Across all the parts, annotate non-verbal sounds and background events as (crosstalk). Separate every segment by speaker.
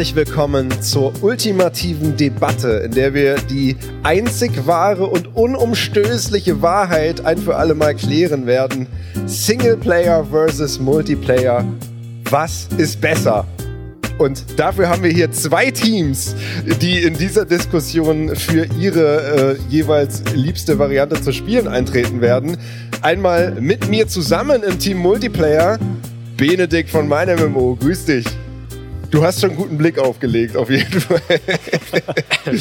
Speaker 1: Herzlich willkommen zur ultimativen Debatte, in der wir die einzig wahre und unumstößliche Wahrheit ein für alle Mal klären werden. Singleplayer versus Multiplayer. Was ist besser? Und dafür haben wir hier zwei Teams, die in dieser Diskussion für ihre äh, jeweils liebste Variante zu spielen eintreten werden. Einmal mit mir zusammen im Team Multiplayer, Benedikt von meinem MMO. Grüß dich. Du hast schon einen guten Blick aufgelegt, auf jeden Fall. (laughs)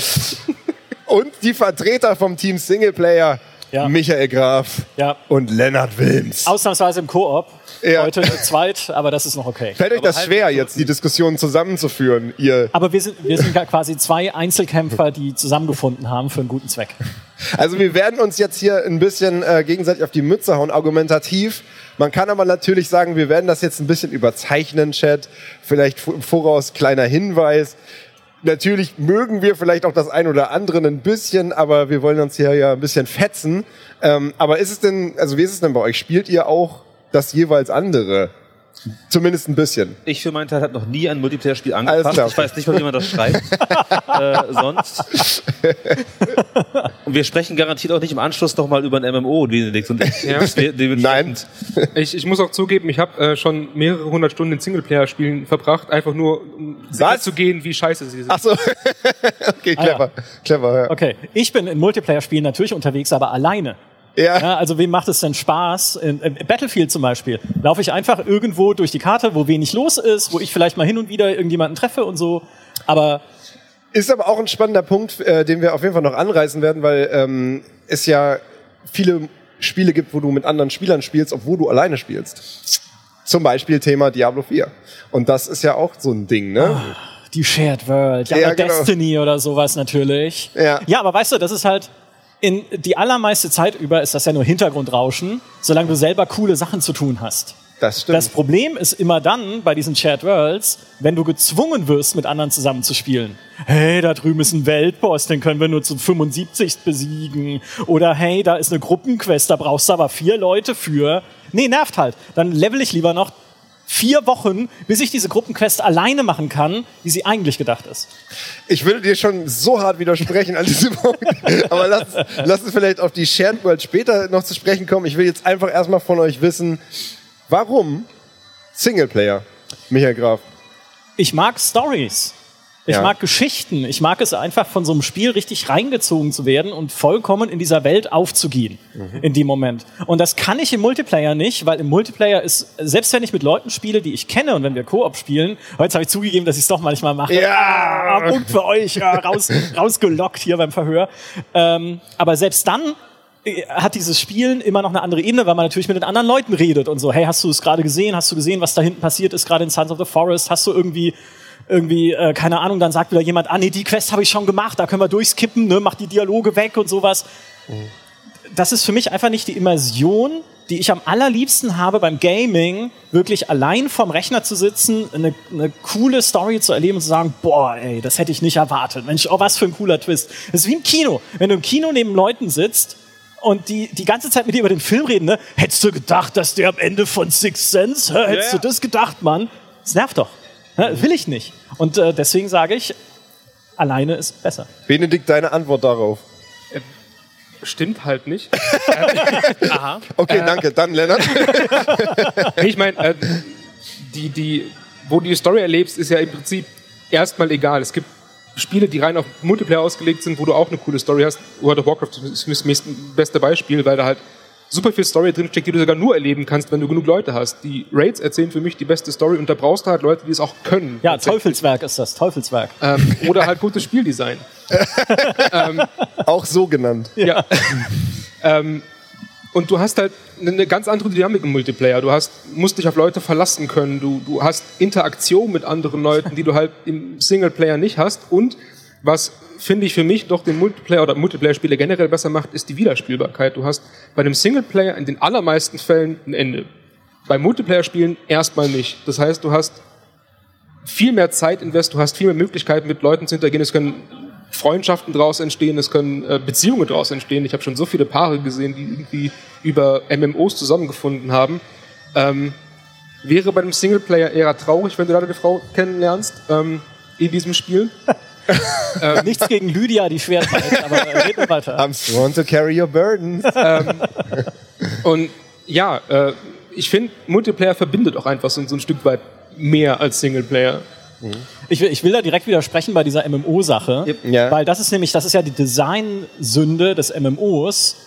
Speaker 1: Und die Vertreter vom Team Singleplayer, ja. Michael Graf ja. und Lennart Wilms.
Speaker 2: Ausnahmsweise im Koop. Ja. Heute zu zweit, aber das ist noch okay.
Speaker 1: Fällt euch das aber schwer, jetzt die Diskussion zusammenzuführen? Ihr
Speaker 2: aber wir sind, wir sind quasi zwei Einzelkämpfer, die zusammengefunden haben für einen guten Zweck.
Speaker 1: Also wir werden uns jetzt hier ein bisschen äh, gegenseitig auf die Mütze hauen, argumentativ. Man kann aber natürlich sagen, wir werden das jetzt ein bisschen überzeichnen, Chat. Vielleicht im Voraus kleiner Hinweis. Natürlich mögen wir vielleicht auch das ein oder andere ein bisschen, aber wir wollen uns hier ja ein bisschen fetzen. Ähm, aber ist es denn, also wie ist es denn bei euch? Spielt ihr auch das jeweils andere? Zumindest ein bisschen.
Speaker 3: Ich für meinen Teil habe noch nie ein Multiplayer-Spiel angefasst. Ich weiß nicht wie man das schreibt. (laughs) äh, sonst. und wir sprechen garantiert auch nicht im Anschluss nochmal über ein MMO, Benedikt und ich. Ja.
Speaker 4: Nein. Ich, ich muss auch zugeben, ich habe äh, schon mehrere hundert Stunden in Singleplayer-Spielen verbracht, einfach nur um zu gehen, wie scheiße sie sind.
Speaker 1: Ach so. (laughs) okay, clever. Ah, ja. Clever, ja.
Speaker 2: Okay, ich bin in Multiplayer-Spielen natürlich unterwegs, aber alleine. Ja. ja. Also wem macht es denn Spaß? In, in Battlefield zum Beispiel laufe ich einfach irgendwo durch die Karte, wo wenig los ist, wo ich vielleicht mal hin und wieder irgendjemanden treffe und so. Aber
Speaker 1: ist aber auch ein spannender Punkt, äh, den wir auf jeden Fall noch anreißen werden, weil ähm, es ja viele Spiele gibt, wo du mit anderen Spielern spielst, obwohl du alleine spielst. Zum Beispiel Thema Diablo 4. Und das ist ja auch so ein Ding, ne? Oh,
Speaker 2: die Shared World, ja, ja genau. Destiny oder sowas natürlich. Ja. ja, aber weißt du, das ist halt, in die allermeiste Zeit über ist das ja nur Hintergrundrauschen, solange du selber coole Sachen zu tun hast. Das stimmt. Das Problem ist immer dann bei diesen Shared Worlds, wenn du gezwungen wirst, mit anderen zusammen zu spielen. Hey, da drüben ist ein Weltboss, den können wir nur zu 75 besiegen. Oder hey, da ist eine Gruppenquest, da brauchst du aber vier Leute für. Nee, nervt halt. Dann level ich lieber noch vier Wochen, bis ich diese Gruppenquest alleine machen kann, wie sie eigentlich gedacht ist.
Speaker 1: Ich würde dir schon so hart widersprechen an diesem Punkt. (laughs) Aber lass, lass uns vielleicht auf die Shared World später noch zu sprechen kommen. Ich will jetzt einfach erstmal von euch wissen, warum Singleplayer, Michael Graf?
Speaker 2: Ich mag Stories. Ich ja. mag Geschichten. Ich mag es einfach von so einem Spiel richtig reingezogen zu werden und vollkommen in dieser Welt aufzugehen mhm. in dem Moment. Und das kann ich im Multiplayer nicht, weil im Multiplayer ist, selbst wenn ich mit Leuten spiele, die ich kenne und wenn wir Koop spielen, heute habe ich zugegeben, dass ich es doch manchmal mache. Ja, ah, Punkt für euch, ja, raus, (laughs) rausgelockt hier beim Verhör. Ähm, aber selbst dann äh, hat dieses Spielen immer noch eine andere Ebene, weil man natürlich mit den anderen Leuten redet und so, hey, hast du es gerade gesehen? Hast du gesehen, was da hinten passiert ist, gerade in Sons of the Forest? Hast du irgendwie irgendwie, äh, keine Ahnung, dann sagt wieder jemand, ah nee, die Quest habe ich schon gemacht, da können wir durchskippen, ne, mach die Dialoge weg und sowas. Mhm. Das ist für mich einfach nicht die Immersion, die ich am allerliebsten habe beim Gaming, wirklich allein vorm Rechner zu sitzen, eine, eine coole Story zu erleben und zu sagen, boah, ey, das hätte ich nicht erwartet. Mensch, oh, was für ein cooler Twist. Das ist wie im Kino. Wenn du im Kino neben Leuten sitzt und die die ganze Zeit mit dir über den Film reden, ne? Hättest du gedacht, dass der am Ende von Six Sense, hä? hättest yeah. du das gedacht, Mann? Das nervt doch. Ne? Will ich nicht. Und äh, deswegen sage ich, alleine ist besser.
Speaker 1: Benedikt, deine Antwort darauf?
Speaker 4: Äh, stimmt halt nicht. (laughs)
Speaker 1: Aha. Okay, äh, danke. Dann Lennart. (laughs)
Speaker 4: ich meine, äh, die, die, wo du die Story erlebst, ist ja im Prinzip erstmal egal. Es gibt Spiele, die rein auf Multiplayer ausgelegt sind, wo du auch eine coole Story hast. World of Warcraft ist das beste Beispiel, weil da halt super viel Story drinsteckt, die du sogar nur erleben kannst, wenn du genug Leute hast. Die Raids erzählen für mich die beste Story und da brauchst du halt Leute, die es auch können.
Speaker 2: Ja, Teufelswerk ist das, Teufelswerk.
Speaker 4: Ähm, oder halt gutes Spieldesign. (laughs)
Speaker 1: ähm, auch so genannt.
Speaker 4: Ja. (laughs) ähm, und du hast halt eine ganz andere Dynamik im Multiplayer. Du hast, musst dich auf Leute verlassen können. Du, du hast Interaktion mit anderen Leuten, die du halt im Singleplayer nicht hast. Und was finde ich für mich doch den Multiplayer oder Multiplayer-Spiele generell besser macht, ist die Wiederspielbarkeit. Du hast bei einem Singleplayer in den allermeisten Fällen ein Ende. Bei Multiplayer-Spielen erstmal nicht. Das heißt, du hast viel mehr Zeit invest, du hast viel mehr Möglichkeiten mit Leuten zu interagieren. Es können Freundschaften daraus entstehen, es können äh, Beziehungen daraus entstehen. Ich habe schon so viele Paare gesehen, die irgendwie über MMOs zusammengefunden haben. Ähm, wäre bei einem Singleplayer eher traurig, wenn du da eine Frau kennenlernst ähm, in diesem Spiel. (laughs)
Speaker 2: ähm, Nichts gegen Lydia, die schwer teilt, aber äh, (laughs) red weiter.
Speaker 1: I'm sworn to carry your burden.
Speaker 4: ähm, und ja, äh, ich finde, Multiplayer verbindet auch einfach so, so ein Stück weit mehr als Singleplayer.
Speaker 2: Mhm. Ich, will, ich will da direkt widersprechen bei dieser MMO-Sache, ja. weil das ist nämlich, das ist ja die Designsünde des MMOs,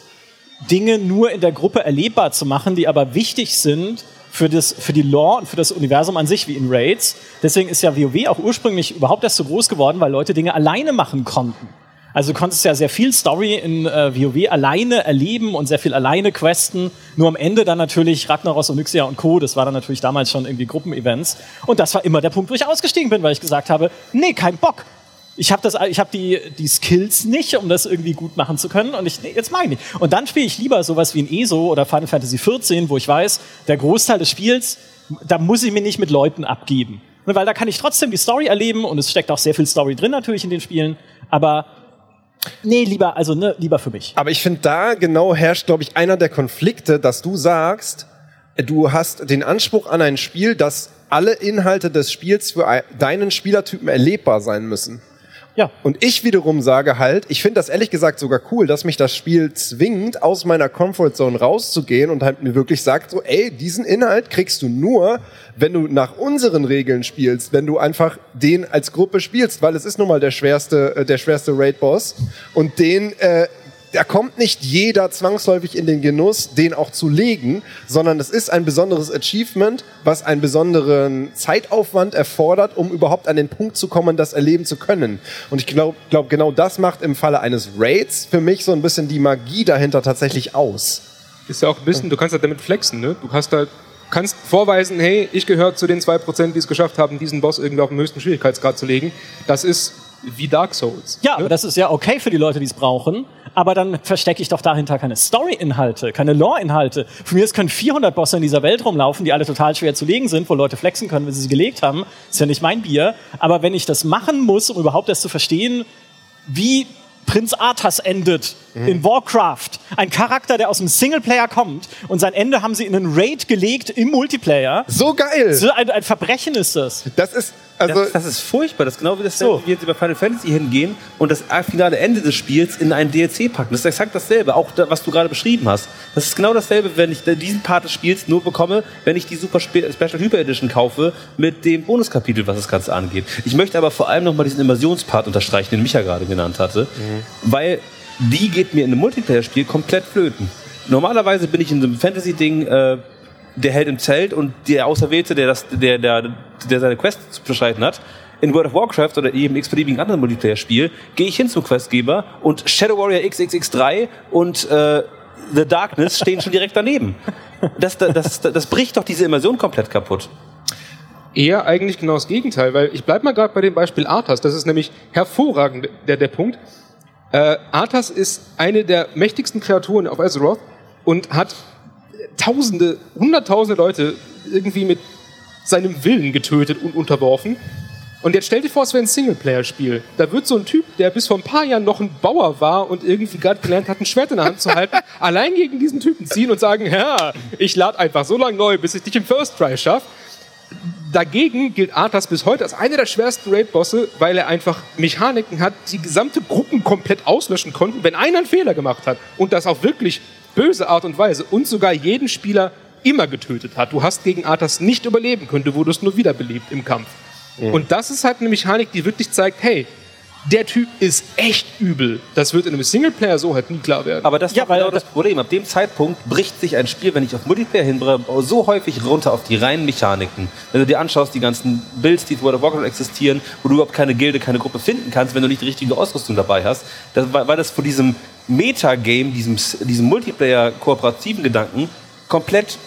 Speaker 2: Dinge nur in der Gruppe erlebbar zu machen, die aber wichtig sind für, das, für die Lore und für das Universum an sich, wie in Raids. Deswegen ist ja WoW auch ursprünglich überhaupt erst so groß geworden, weil Leute Dinge alleine machen konnten. Also du konntest ja sehr viel Story in äh, WoW alleine erleben und sehr viel alleine questen. Nur am Ende dann natürlich Ragnaros, Onyxia und Co. Das war dann natürlich damals schon irgendwie Gruppenevents. Und das war immer der Punkt, wo ich ausgestiegen bin, weil ich gesagt habe, nee, kein Bock ich habe das, ich habe die die Skills nicht, um das irgendwie gut machen zu können. Und ich nee, jetzt meine ich. Und dann spiele ich lieber sowas wie ein ESO oder Final Fantasy XIV, wo ich weiß, der Großteil des Spiels, da muss ich mir nicht mit Leuten abgeben, weil da kann ich trotzdem die Story erleben und es steckt auch sehr viel Story drin natürlich in den Spielen. Aber Nee, lieber, also ne, lieber für mich.
Speaker 1: Aber ich finde, da genau herrscht, glaube ich, einer der Konflikte, dass du sagst, du hast den Anspruch an ein Spiel, dass alle Inhalte des Spiels für deinen Spielertypen erlebbar sein müssen. Ja. Und ich wiederum sage halt, ich finde das ehrlich gesagt sogar cool, dass mich das Spiel zwingt, aus meiner Comfortzone rauszugehen und halt mir wirklich sagt so, ey, diesen Inhalt kriegst du nur, wenn du nach unseren Regeln spielst, wenn du einfach den als Gruppe spielst, weil es ist nun mal der schwerste, äh, der schwerste Raid-Boss und den äh, da kommt nicht jeder zwangsläufig in den Genuss, den auch zu legen, sondern es ist ein besonderes Achievement, was einen besonderen Zeitaufwand erfordert, um überhaupt an den Punkt zu kommen, das erleben zu können. Und ich glaube, glaub, genau das macht im Falle eines Raids für mich so ein bisschen die Magie dahinter tatsächlich aus.
Speaker 4: Ist ja auch ein bisschen, du kannst halt damit flexen, ne? Du hast halt kannst vorweisen, hey, ich gehöre zu den 2%, die es geschafft haben, diesen Boss irgendwie auf den höchsten Schwierigkeitsgrad zu legen. Das ist wie Dark Souls.
Speaker 2: Ja, ne? aber das ist ja okay für die Leute, die es brauchen. Aber dann verstecke ich doch dahinter keine Story-Inhalte, keine Lore-Inhalte. Von mir es können 400 Bosse in dieser Welt rumlaufen, die alle total schwer zu legen sind, wo Leute flexen können, wenn sie sie gelegt haben. Ist ja nicht mein Bier. Aber wenn ich das machen muss, um überhaupt erst zu verstehen, wie Prinz Arthas endet mhm. in Warcraft. Ein Charakter, der aus dem Singleplayer kommt und sein Ende haben sie in einen Raid gelegt im Multiplayer.
Speaker 1: So geil!
Speaker 2: So ein, ein Verbrechen ist das.
Speaker 1: Das ist,
Speaker 3: also das, das, ist furchtbar. Das ist genau wie das, so. wie jetzt über Final Fantasy hingehen und das finale Ende des Spiels in einen DLC packen. Das ist exakt dasselbe. Auch da, was du gerade beschrieben hast. Das ist genau dasselbe, wenn ich diesen Part des Spiels nur bekomme, wenn ich die Super Special Hyper Edition kaufe mit dem Bonuskapitel, was das Ganze angeht. Ich möchte aber vor allem nochmal diesen Immersionspart unterstreichen, den Micha gerade genannt hatte, mhm. weil die geht mir in einem Multiplayer-Spiel komplett flöten. Normalerweise bin ich in einem Fantasy-Ding äh, der Held im Zelt und der Auserwählte, der, das, der, der, der seine Quest zu beschreiten hat. In World of Warcraft oder eben x-beliebigen anderen Multiplayer-Spiel gehe ich hin zum Questgeber und Shadow Warrior XXX3 und äh, The Darkness stehen schon direkt daneben. Das, das, das, das bricht doch diese Immersion komplett kaputt.
Speaker 4: Eher eigentlich genau das Gegenteil, weil ich bleib mal gerade bei dem Beispiel Arthas. Das ist nämlich hervorragend der, der Punkt. Äh, Arthas ist eine der mächtigsten Kreaturen auf Azeroth und hat Tausende, Hunderttausende Leute irgendwie mit seinem Willen getötet und unterworfen. Und jetzt stell dir vor, es wäre ein Singleplayer-Spiel. Da wird so ein Typ, der bis vor ein paar Jahren noch ein Bauer war und irgendwie gerade gelernt hat, ein Schwert in der Hand zu halten, (laughs) allein gegen diesen Typen ziehen und sagen, ja, ich lade einfach so lange neu, bis ich dich im First Try schaffe. Dagegen gilt Arthas bis heute als einer der schwersten Raid-Bosse, weil er einfach Mechaniken hat, die gesamte Gruppen komplett auslöschen konnten, wenn einer einen Fehler gemacht hat. Und das auf wirklich böse Art und Weise. Und sogar jeden Spieler immer getötet hat. Du hast gegen Arthas nicht überleben können, du wurdest nur wiederbelebt im Kampf. Mhm. Und das ist halt eine Mechanik, die wirklich zeigt, hey, der Typ ist echt übel. Das wird in einem Singleplayer so halt nie klar werden.
Speaker 3: Aber das ist ja, genau das Problem. Ab dem Zeitpunkt bricht sich ein Spiel, wenn ich auf Multiplayer hinbringe, so häufig runter auf die reinen Mechaniken. Wenn du dir anschaust, die ganzen Builds, die in World of Warcraft existieren, wo du überhaupt keine Gilde, keine Gruppe finden kannst, wenn du nicht die richtige Ausrüstung dabei hast, das, weil das vor diesem Metagame, diesem, diesem Multiplayer-kooperativen Gedanken komplett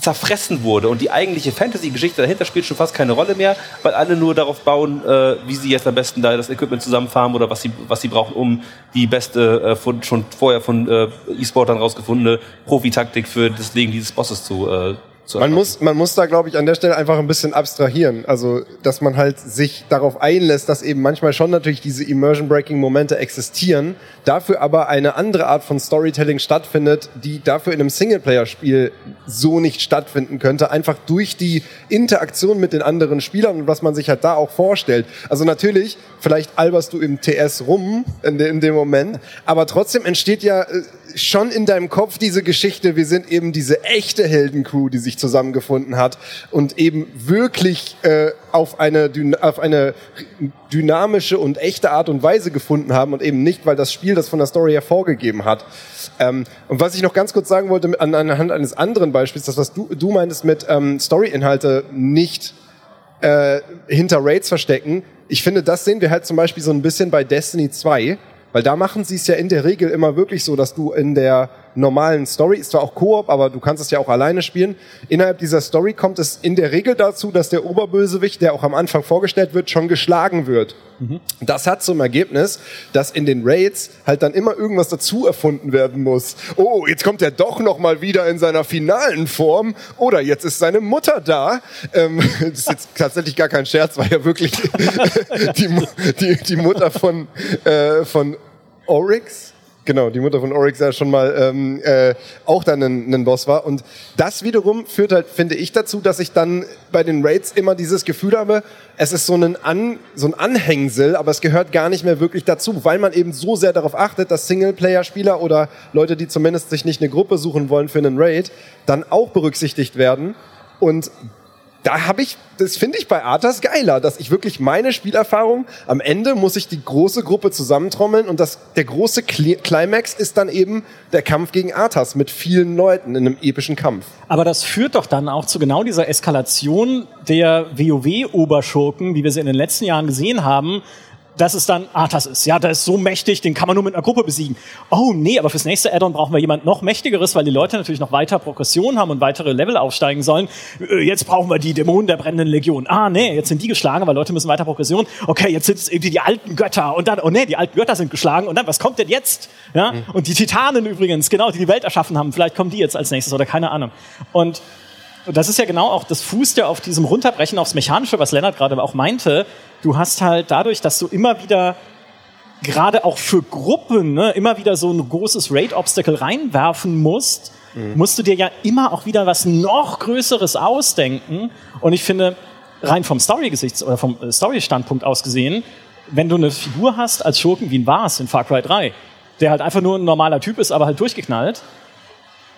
Speaker 3: zerfressen wurde und die eigentliche Fantasy-Geschichte dahinter spielt schon fast keine Rolle mehr, weil alle nur darauf bauen, äh, wie sie jetzt am besten da das Equipment zusammenfarmen oder was sie, was sie brauchen, um die beste, äh, von, schon vorher von äh, E-Sportern rausgefundene Profitaktik für das Legen dieses Bosses zu, äh,
Speaker 1: man muss, man muss da, glaube ich, an der Stelle einfach ein bisschen abstrahieren. Also, dass man halt sich darauf einlässt, dass eben manchmal schon natürlich diese Immersion-Breaking-Momente existieren, dafür aber eine andere Art von Storytelling stattfindet, die dafür in einem Singleplayer-Spiel so nicht stattfinden könnte, einfach durch die Interaktion mit den anderen Spielern und was man sich halt da auch vorstellt. Also natürlich, vielleicht alberst du im TS rum in, de, in dem Moment, aber trotzdem entsteht ja äh, schon in deinem Kopf diese Geschichte, wir sind eben diese echte Heldencrew, die sich zusammengefunden hat und eben wirklich äh, auf, eine, auf eine dynamische und echte Art und Weise gefunden haben und eben nicht, weil das Spiel das von der Story her vorgegeben hat. Ähm, und was ich noch ganz kurz sagen wollte, an, anhand eines anderen Beispiels, das was du, du meintest mit ähm, Story-Inhalte nicht äh, hinter Raids verstecken, ich finde, das sehen wir halt zum Beispiel so ein bisschen bei Destiny 2, weil da machen sie es ja in der Regel immer wirklich so, dass du in der normalen Story, ist zwar auch Koop, aber du kannst es ja auch alleine spielen. Innerhalb dieser Story kommt es in der Regel dazu, dass der Oberbösewicht, der auch am Anfang vorgestellt wird, schon geschlagen wird. Mhm. Das hat zum Ergebnis, dass in den Raids halt dann immer irgendwas dazu erfunden werden muss. Oh, jetzt kommt er doch noch mal wieder in seiner finalen Form. Oder jetzt ist seine Mutter da. Ähm, (laughs) das ist jetzt tatsächlich gar kein Scherz, war ja wirklich (laughs) die, die, die Mutter von, äh, von Oryx Genau, die Mutter von Oryx ja schon mal ähm, äh, auch dann ein, ein Boss war. Und das wiederum führt halt, finde ich, dazu, dass ich dann bei den Raids immer dieses Gefühl habe, es ist so ein, An, so ein Anhängsel, aber es gehört gar nicht mehr wirklich dazu, weil man eben so sehr darauf achtet, dass Singleplayer-Spieler oder Leute, die zumindest sich nicht eine Gruppe suchen wollen für einen Raid, dann auch berücksichtigt werden. Und da habe ich, das finde ich bei Arthas geiler, dass ich wirklich meine Spielerfahrung, am Ende muss ich die große Gruppe zusammentrommeln und das, der große Climax ist dann eben der Kampf gegen Arthas mit vielen Leuten in einem epischen Kampf.
Speaker 2: Aber das führt doch dann auch zu genau dieser Eskalation der WoW-Oberschurken, wie wir sie in den letzten Jahren gesehen haben, dass es dann Arthas ist. Ja, der ist so mächtig, den kann man nur mit einer Gruppe besiegen. Oh nee, aber fürs nächste Addon brauchen wir jemand noch mächtigeres, weil die Leute natürlich noch weiter Progression haben und weitere Level aufsteigen sollen. Äh, jetzt brauchen wir die Dämonen der brennenden Legion. Ah nee, jetzt sind die geschlagen, weil Leute müssen weiter Progression. Okay, jetzt sind es irgendwie die alten Götter und dann, oh nee, die alten Götter sind geschlagen und dann, was kommt denn jetzt? Ja, mhm. und die Titanen übrigens, genau, die die Welt erschaffen haben, vielleicht kommen die jetzt als nächstes oder keine Ahnung. Und das ist ja genau auch das fußt ja auf diesem Runterbrechen aufs Mechanische, was Lennart gerade auch meinte. Du hast halt dadurch, dass du immer wieder gerade auch für Gruppen ne, immer wieder so ein großes Raid-Obstacle reinwerfen musst, mhm. musst du dir ja immer auch wieder was noch Größeres ausdenken. Und ich finde, rein vom Story-Gesichts oder vom äh, Story-Standpunkt aus gesehen, wenn du eine Figur hast als Schurken wie ein Vars in Far Cry 3, der halt einfach nur ein normaler Typ ist, aber halt durchgeknallt,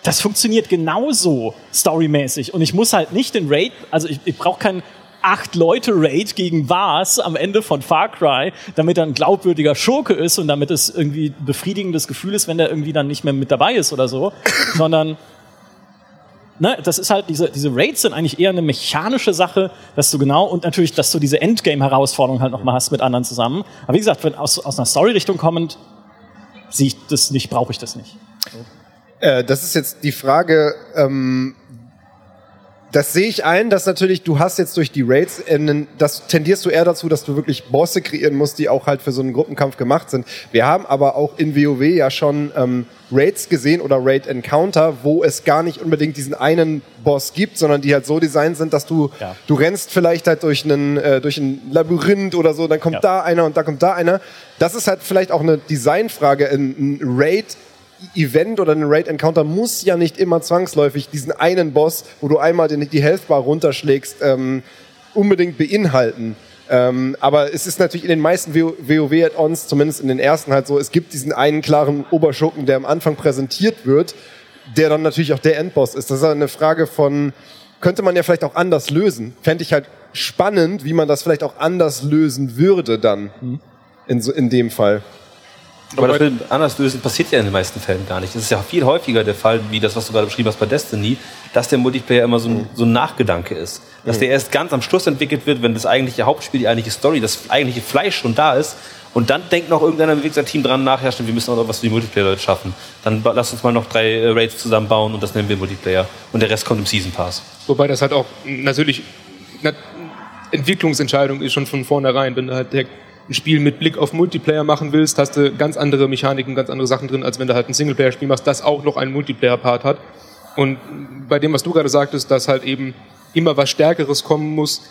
Speaker 2: das funktioniert genauso storymäßig. Und ich muss halt nicht den Raid, also ich, ich brauche keinen acht Leute Raid gegen was am Ende von Far Cry, damit er ein glaubwürdiger Schurke ist und damit es irgendwie ein befriedigendes Gefühl ist, wenn der irgendwie dann nicht mehr mit dabei ist oder so, (coughs) sondern ne, das ist halt diese diese Raids sind eigentlich eher eine mechanische Sache, dass du genau und natürlich, dass du diese Endgame Herausforderung halt nochmal hast mit anderen zusammen. Aber wie gesagt, wenn aus aus einer Story Richtung kommend sehe ich das nicht, brauche ich das nicht. So.
Speaker 1: Äh, das ist jetzt die Frage, ähm, das sehe ich ein, dass natürlich du hast jetzt durch die Raids, äh, das tendierst du eher dazu, dass du wirklich Bosse kreieren musst, die auch halt für so einen Gruppenkampf gemacht sind. Wir haben aber auch in WoW ja schon ähm, Raids gesehen oder Raid Encounter, wo es gar nicht unbedingt diesen einen Boss gibt, sondern die halt so designt sind, dass du ja. du rennst vielleicht halt durch einen äh, durch ein Labyrinth oder so, dann kommt ja. da einer und da kommt da einer. Das ist halt vielleicht auch eine Designfrage. Ein Raid Event oder ein Raid Encounter muss ja nicht immer zwangsläufig diesen einen Boss, wo du einmal den, die Health Bar runterschlägst, ähm, unbedingt beinhalten. Ähm, aber es ist natürlich in den meisten WoW-Add-ons, zumindest in den ersten halt so, es gibt diesen einen klaren Oberschurken, der am Anfang präsentiert wird, der dann natürlich auch der Endboss ist. Das ist eine Frage von, könnte man ja vielleicht auch anders lösen. Fände ich halt spannend, wie man das vielleicht auch anders lösen würde dann. Mhm. In, so, in dem Fall.
Speaker 3: Aber das mit anders lösen passiert ja in den meisten Fällen gar nicht. Das ist ja viel häufiger der Fall, wie das, was du gerade beschrieben hast bei Destiny, dass der Multiplayer immer so ein, so ein Nachgedanke ist. Dass der erst ganz am Schluss entwickelt wird, wenn das eigentliche Hauptspiel, die eigentliche Story, das eigentliche Fleisch schon da ist. Und dann denkt noch irgendeiner im Team dran nach, ja, stimmt, wir müssen auch noch was für die Multiplayer-Leute schaffen. Dann lass uns mal noch drei äh, Raids zusammenbauen und das nennen wir Multiplayer. Und der Rest kommt im Season Pass.
Speaker 4: Wobei das halt auch natürlich eine Entwicklungsentscheidung ist schon von vornherein, wenn du halt ein Spiel mit Blick auf Multiplayer machen willst, hast du ganz andere Mechaniken, ganz andere Sachen drin, als wenn du halt ein Singleplayer-Spiel machst, das auch noch einen Multiplayer-Part hat. Und bei dem, was du gerade sagtest, dass halt eben immer was Stärkeres kommen muss,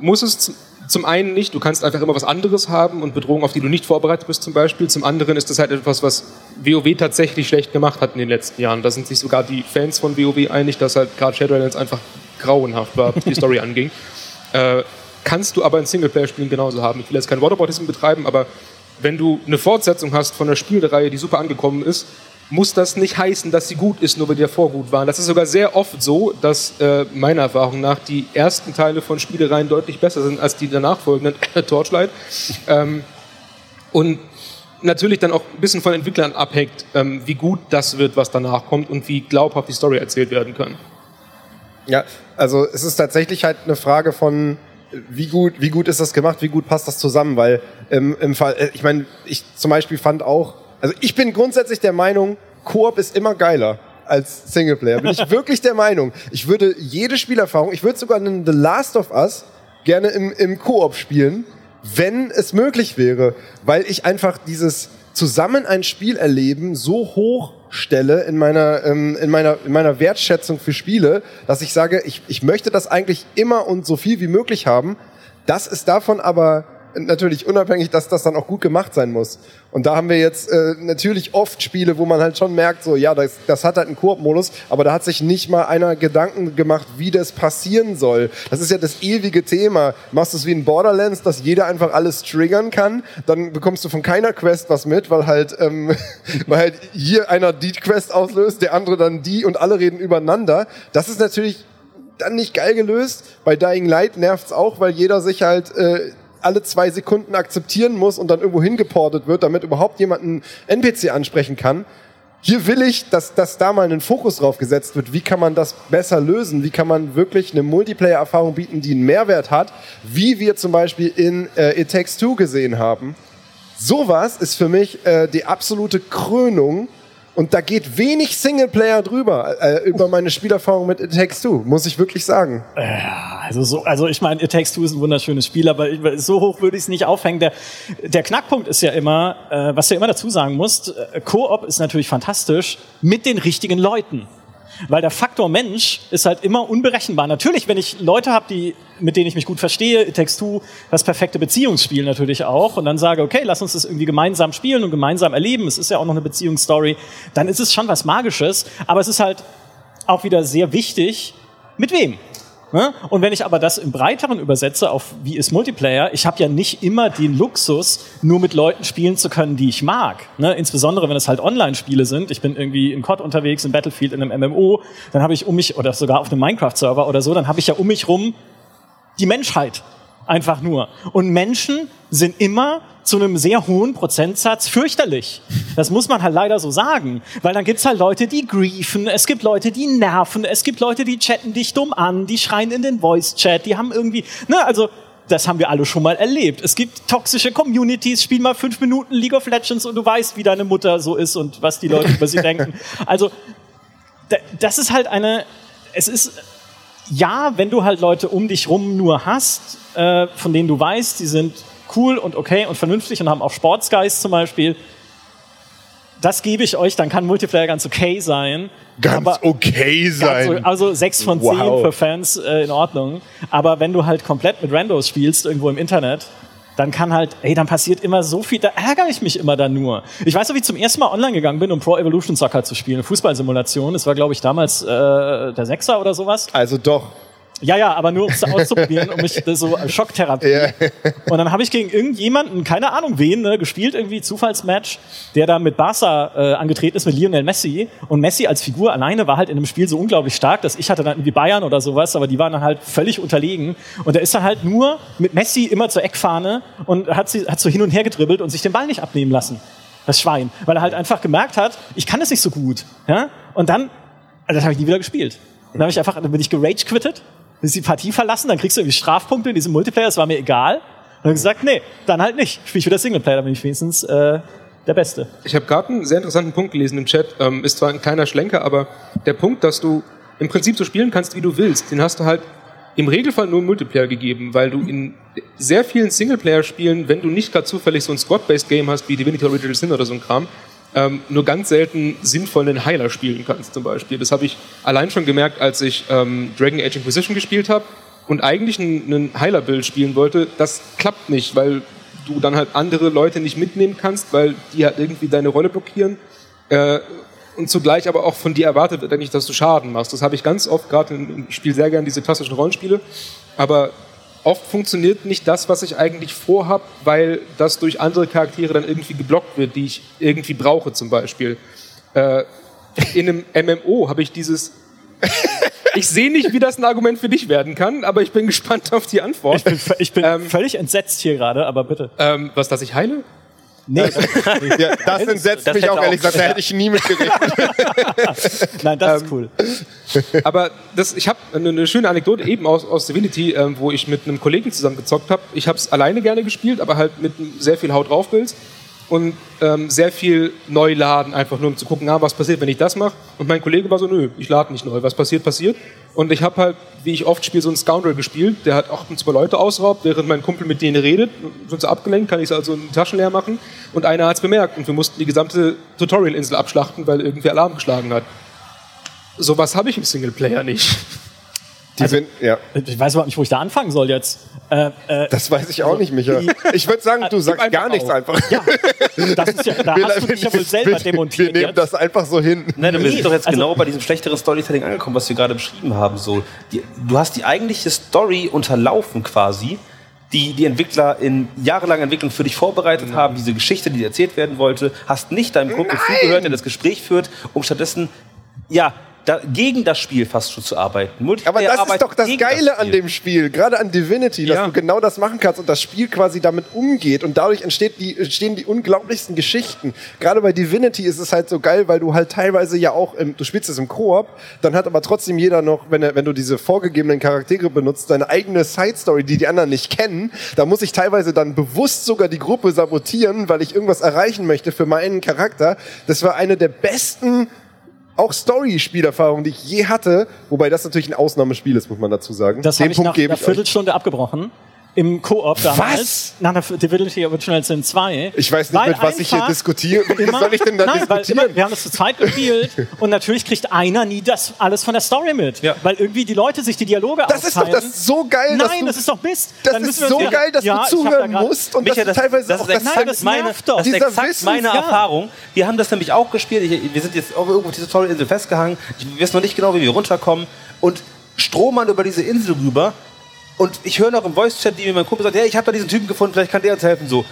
Speaker 4: muss es zum einen nicht, du kannst einfach immer was anderes haben und Bedrohungen, auf die du nicht vorbereitet bist zum Beispiel. Zum anderen ist das halt etwas, was WoW tatsächlich schlecht gemacht hat in den letzten Jahren. Da sind sich sogar die Fans von WoW einig, dass halt gerade Shadowlands einfach grauenhaft war, was die (laughs) Story anging. Äh, kannst du aber in Singleplayer-Spielen genauso haben. Ich will jetzt kein Waterboardism betreiben, aber wenn du eine Fortsetzung hast von einer Spielreihe, die super angekommen ist, muss das nicht heißen, dass sie gut ist, nur weil die davor gut waren. Das ist sogar sehr oft so, dass äh, meiner Erfahrung nach die ersten Teile von Spielereien deutlich besser sind als die danach folgenden (laughs) Torchlight. Ähm, und natürlich dann auch ein bisschen von Entwicklern abhängt, ähm, wie gut das wird, was danach kommt und wie glaubhaft die Story erzählt werden kann.
Speaker 1: Ja, also es ist tatsächlich halt eine Frage von wie gut, wie gut ist das gemacht, wie gut passt das zusammen, weil ähm, im Fall, äh, ich meine, ich zum Beispiel fand auch, also ich bin grundsätzlich der Meinung, Koop ist immer geiler als Singleplayer. Bin ich (laughs) wirklich der Meinung. Ich würde jede Spielerfahrung, ich würde sogar einen The Last of Us gerne im, im Koop spielen, wenn es möglich wäre, weil ich einfach dieses zusammen ein Spiel erleben so hoch stelle in meiner, ähm, in meiner, in meiner Wertschätzung für Spiele, dass ich sage, ich, ich möchte das eigentlich immer und so viel wie möglich haben. Das ist davon aber natürlich unabhängig, dass das dann auch gut gemacht sein muss. Und da haben wir jetzt äh, natürlich oft Spiele, wo man halt schon merkt, so ja, das, das hat halt einen Koop-Modus, aber da hat sich nicht mal einer Gedanken gemacht, wie das passieren soll. Das ist ja das ewige Thema. Machst du es wie in Borderlands, dass jeder einfach alles triggern kann, dann bekommst du von keiner Quest was mit, weil halt, ähm, (laughs) weil halt hier einer die Quest auslöst, der andere dann die und alle reden übereinander. Das ist natürlich dann nicht geil gelöst. Bei Dying Light nervt's auch, weil jeder sich halt äh, alle zwei Sekunden akzeptieren muss und dann irgendwo hingeportet wird, damit überhaupt jemand einen NPC ansprechen kann. Hier will ich, dass, dass da mal ein Fokus drauf gesetzt wird. Wie kann man das besser lösen? Wie kann man wirklich eine Multiplayer-Erfahrung bieten, die einen Mehrwert hat? Wie wir zum Beispiel in äh, It Takes Two gesehen haben. Sowas ist für mich äh, die absolute Krönung und da geht wenig Singleplayer drüber, äh, über meine Spielerfahrung mit It Takes Two, muss ich wirklich sagen.
Speaker 2: Ja, also, so, also ich meine, It Takes Two ist ein wunderschönes Spiel, aber so hoch würde ich es nicht aufhängen. Der, der Knackpunkt ist ja immer, äh, was du immer dazu sagen musst, äh, Koop ist natürlich fantastisch mit den richtigen Leuten. Weil der Faktor Mensch ist halt immer unberechenbar. Natürlich, wenn ich Leute habe, die, mit denen ich mich gut verstehe, Two, das perfekte Beziehungsspiel natürlich auch, und dann sage, okay, lass uns das irgendwie gemeinsam spielen und gemeinsam erleben, es ist ja auch noch eine Beziehungsstory, dann ist es schon was Magisches, aber es ist halt auch wieder sehr wichtig, mit wem? Ne? Und wenn ich aber das im Breiteren übersetze auf wie ist Multiplayer, ich habe ja nicht immer den Luxus, nur mit Leuten spielen zu können, die ich mag. Ne? Insbesondere wenn es halt Online-Spiele sind. Ich bin irgendwie in COD unterwegs, in Battlefield, in einem MMO, dann habe ich um mich, oder sogar auf einem Minecraft-Server oder so, dann habe ich ja um mich rum die Menschheit. Einfach nur. Und Menschen sind immer zu einem sehr hohen Prozentsatz fürchterlich. Das muss man halt leider so sagen. Weil dann gibt's halt Leute, die griefen, es gibt Leute, die nerven, es gibt Leute, die chatten dich dumm an, die schreien in den Voice-Chat, die haben irgendwie, ne, also, das haben wir alle schon mal erlebt. Es gibt toxische Communities, spiel mal fünf Minuten League of Legends und du weißt, wie deine Mutter so ist und was die Leute über sie denken. (laughs) Also, das ist halt eine, es ist ja, wenn du halt Leute um dich rum nur hast, äh, von denen du weißt, die sind cool und okay und vernünftig und haben auch Sportsgeist zum Beispiel, das gebe ich euch, dann kann Multiplayer ganz okay sein.
Speaker 1: Ganz okay sein.
Speaker 2: Ganz, also 6 von 10 wow. für Fans äh, in Ordnung. Aber wenn du halt komplett mit Randos spielst, irgendwo im Internet, dann kann halt, ey, dann passiert immer so viel, da ärgere ich mich immer dann nur. Ich weiß noch, wie ich zum ersten Mal online gegangen bin, um Pro Evolution Soccer zu spielen, Fußballsimulation. Das war, glaube ich, damals äh, der Sechser oder sowas.
Speaker 1: Also doch.
Speaker 2: Ja, ja, aber nur um es auszuprobieren, um mich (laughs) so Schocktherapie. Ja. Und dann habe ich gegen irgendjemanden, keine Ahnung wen, ne, gespielt, irgendwie Zufallsmatch, der da mit Barca äh, angetreten ist, mit Lionel Messi. Und Messi als Figur alleine war halt in dem Spiel so unglaublich stark, dass ich hatte dann irgendwie Bayern oder sowas, aber die waren dann halt völlig unterlegen. Und er ist dann halt nur mit Messi immer zur Eckfahne und hat, sie, hat so hin und her gedribbelt und sich den Ball nicht abnehmen lassen. Das Schwein. Weil er halt einfach gemerkt hat, ich kann das nicht so gut. Ja? Und dann, also das habe ich nie wieder gespielt. Dann habe ich einfach, dann bin ich gerage quittet willst die Partie verlassen, dann kriegst du irgendwie Strafpunkte in diesem Multiplayer, das war mir egal. Und dann gesagt, nee, dann halt nicht. Spiel ich wieder Singleplayer, dann bin ich wenigstens äh, der Beste.
Speaker 4: Ich habe gerade einen sehr interessanten Punkt gelesen im Chat. Ähm, ist zwar ein kleiner Schlenker, aber der Punkt, dass du im Prinzip so spielen kannst, wie du willst, den hast du halt im Regelfall nur im Multiplayer gegeben, weil du in sehr vielen Singleplayer-Spielen, wenn du nicht gerade zufällig so ein Squad-Based Game hast wie Divinity Original Sin oder so ein Kram, ähm, nur ganz selten sinnvoll einen Heiler spielen kannst zum Beispiel. Das habe ich allein schon gemerkt, als ich ähm, Dragon Age Inquisition gespielt habe und eigentlich einen, Heiler-Build spielen wollte. Das klappt nicht, weil du dann halt andere Leute nicht mitnehmen kannst, weil die halt irgendwie deine Rolle blockieren. Äh, und zugleich aber auch von dir erwartet wird dass du Schaden machst. Das habe ich ganz oft, gerade ich spiele sehr gerne diese klassischen Rollenspiele, aber oft funktioniert nicht das, was ich eigentlich vorhab, weil das durch andere Charaktere dann irgendwie geblockt wird, die ich irgendwie brauche zum Beispiel. Äh, in einem MMO habe ich dieses (laughs) ich sehe nicht, wie das ein Argument für dich werden kann, aber ich bin (laughs) gespannt auf die Antwort.
Speaker 2: Ich bin, ich bin ähm, völlig entsetzt hier gerade, aber bitte.
Speaker 4: Ähm, was, dass ich heile?
Speaker 1: Nee. (laughs) ja, das entsetzt das mich auch ehrlich gesagt, da hätte ich nie mit gerechnet. (laughs)
Speaker 2: Nein, das ist ähm, cool. (laughs)
Speaker 4: Aber das, ich habe eine, eine, schöne Anekdote eben aus, aus Divinity, ähm, wo ich mit einem Kollegen zusammen gezockt habe. Ich habe es alleine gerne gespielt, aber halt mit sehr viel Haut drauf Builds und ähm, sehr viel neu laden, einfach nur um zu gucken, ah, was passiert, wenn ich das mache. Und mein Kollege war so, nö, ich lade nicht neu, was passiert, passiert. Und ich habe halt, wie ich oft spiele, so einen Scoundrel gespielt, der hat auch zwei Leute ausraubt, während mein Kumpel mit denen redet, sind sie abgelenkt, kann ich also in die Taschen leer machen. Und einer hat es bemerkt und wir mussten die gesamte Tutorial-Insel abschlachten, weil irgendwie Alarm geschlagen hat. Sowas habe ich im Singleplayer nicht.
Speaker 2: Also, ja. Ich weiß überhaupt nicht, wo ich da anfangen soll jetzt.
Speaker 1: Äh, äh, das weiß ich auch nicht, Micha. Ich würde sagen, du sagst gar nichts einfach. Ja,
Speaker 2: das ist ja, da wir, hast du dich ja wohl selber demontiert.
Speaker 1: Wir nehmen jetzt. das einfach so hin.
Speaker 3: Nein, wir sind doch jetzt also, genau bei diesem schlechteren Storytelling angekommen, was wir gerade beschrieben haben. So, die, du hast die eigentliche Story unterlaufen quasi, die die Entwickler in jahrelanger Entwicklung für dich vorbereitet Nein. haben, diese Geschichte, die erzählt werden wollte, hast nicht deinem Kumpel zugehört, der das Gespräch führt, um stattdessen ja, da, gegen das Spiel fast schon zu arbeiten.
Speaker 1: Aber das ist doch das Geile das an dem Spiel, gerade an Divinity, dass ja. du genau das machen kannst und das Spiel quasi damit umgeht und dadurch entsteht die, entstehen die unglaublichsten Geschichten. Gerade bei Divinity ist es halt so geil, weil du halt teilweise ja auch, im, du spielst es im Koop, dann hat aber trotzdem jeder noch, wenn, er, wenn du diese vorgegebenen Charaktere benutzt, seine eigene Side-Story, die die anderen nicht kennen. Da muss ich teilweise dann bewusst sogar die Gruppe sabotieren, weil ich irgendwas erreichen möchte für meinen Charakter. Das war eine der besten auch Story-Spielerfahrung, die ich je hatte, wobei das natürlich ein Ausnahmespiel ist, muss man dazu sagen.
Speaker 2: Das habe ich nach einer Viertelstunde abgebrochen im Koop damals.
Speaker 1: Was?
Speaker 2: Nach der Divinity Original Sin 2.
Speaker 1: Ich weiß nicht, mit was ich hier diskutiere. Immer, soll ich denn da nein, diskutieren?
Speaker 2: Immer, wir haben das zu zweit gespielt (laughs) und natürlich kriegt einer nie das alles von der Story mit. Ja. Weil irgendwie die Leute sich die Dialoge
Speaker 1: Das aufteilen. ist doch das so geil,
Speaker 2: Nein, du, das ist doch Mist.
Speaker 1: Das Dann ist so geil, dass ja, du zuhören da musst und Micha, das, teilweise
Speaker 3: das
Speaker 1: auch
Speaker 3: das, nein, das meine, doch. Das ist exakt meine ja. Erfahrung. Wir haben das nämlich auch gespielt. Ich, wir sind jetzt irgendwo auf dieser tollen Insel festgehangen. Wir wissen noch nicht genau, wie wir runterkommen. Und stromern über diese Insel rüber und ich höre noch im Voice-Chat, wie mein Kumpel sagt, ja, ich habe da diesen Typen gefunden, vielleicht kann der uns helfen. So,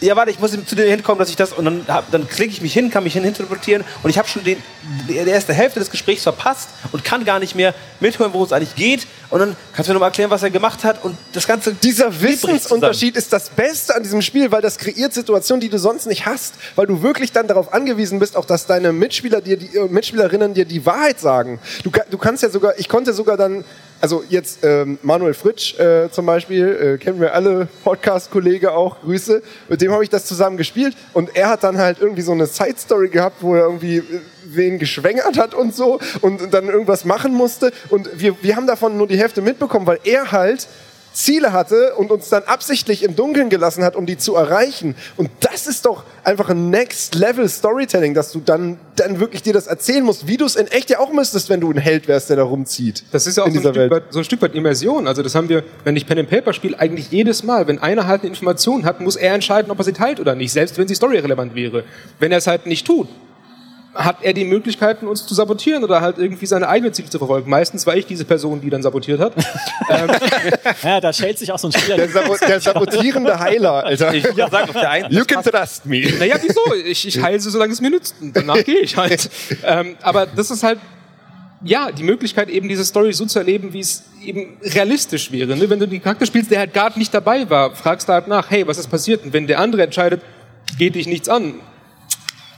Speaker 3: ja, warte, ich muss zu dir hinkommen, dass ich das. Und dann, dann klicke ich mich hin, kann mich hin interpretieren und ich habe schon den, die erste Hälfte des Gesprächs verpasst und kann gar nicht mehr mithören, worum es eigentlich geht. Und dann kannst du mir nochmal erklären, was er gemacht hat und das Ganze.
Speaker 1: Dieser Wissensunterschied ist das Beste an diesem Spiel, weil das kreiert Situationen, die du sonst nicht hast, weil du wirklich dann darauf angewiesen bist, auch dass deine Mitspieler dir, die äh, Mitspielerinnen dir die Wahrheit sagen. Du, du kannst ja sogar, ich konnte sogar dann also jetzt ähm, Manuel Fritsch äh, zum Beispiel, äh, kennen wir alle, Podcast-Kollege auch, Grüße, mit dem habe ich das zusammen gespielt und er hat dann halt irgendwie so eine Side-Story gehabt, wo er irgendwie äh, irgendwen geschwängert hat und so und dann irgendwas machen musste. Und wir, wir haben davon nur die Hälfte mitbekommen, weil er halt Ziele hatte und uns dann absichtlich im Dunkeln gelassen hat, um die zu erreichen. Und das ist doch einfach ein Next Level Storytelling, dass du dann, dann wirklich dir das erzählen musst, wie du es in echt ja auch müsstest, wenn du ein Held wärst, der da rumzieht.
Speaker 4: Das ist ja auch so ein, Stück weit, so ein Stück weit Immersion. Also das haben wir, wenn ich Pen and Paper spiele, eigentlich jedes Mal. Wenn einer halt eine Information hat, muss er entscheiden, ob er sie teilt oder nicht, selbst wenn sie storyrelevant wäre. Wenn er es halt nicht tut, hat er die Möglichkeiten, uns zu sabotieren oder halt irgendwie seine eigenen Ziele zu verfolgen. Meistens war ich diese Person, die dann sabotiert hat. (laughs)
Speaker 2: ähm, ja, da schält sich auch so ein Spieler.
Speaker 1: Der, Sabo der sabotierende Heiler, Alter. Ich, ja,
Speaker 3: sag auf der einen,
Speaker 1: you can trust me.
Speaker 4: Naja, wieso? Ich, ich heile sie, solange es mir nützt. Und danach gehe ich halt. ähm, aber das ist halt, ja, die Möglichkeit, eben diese Story so zu erleben, wie es eben realistisch wäre. Ne? Wenn du den Charakter spielst, der halt gar nicht dabei war, fragst du halt nach, hey, was ist passiert? Und wenn der andere entscheidet, geht dich nichts an,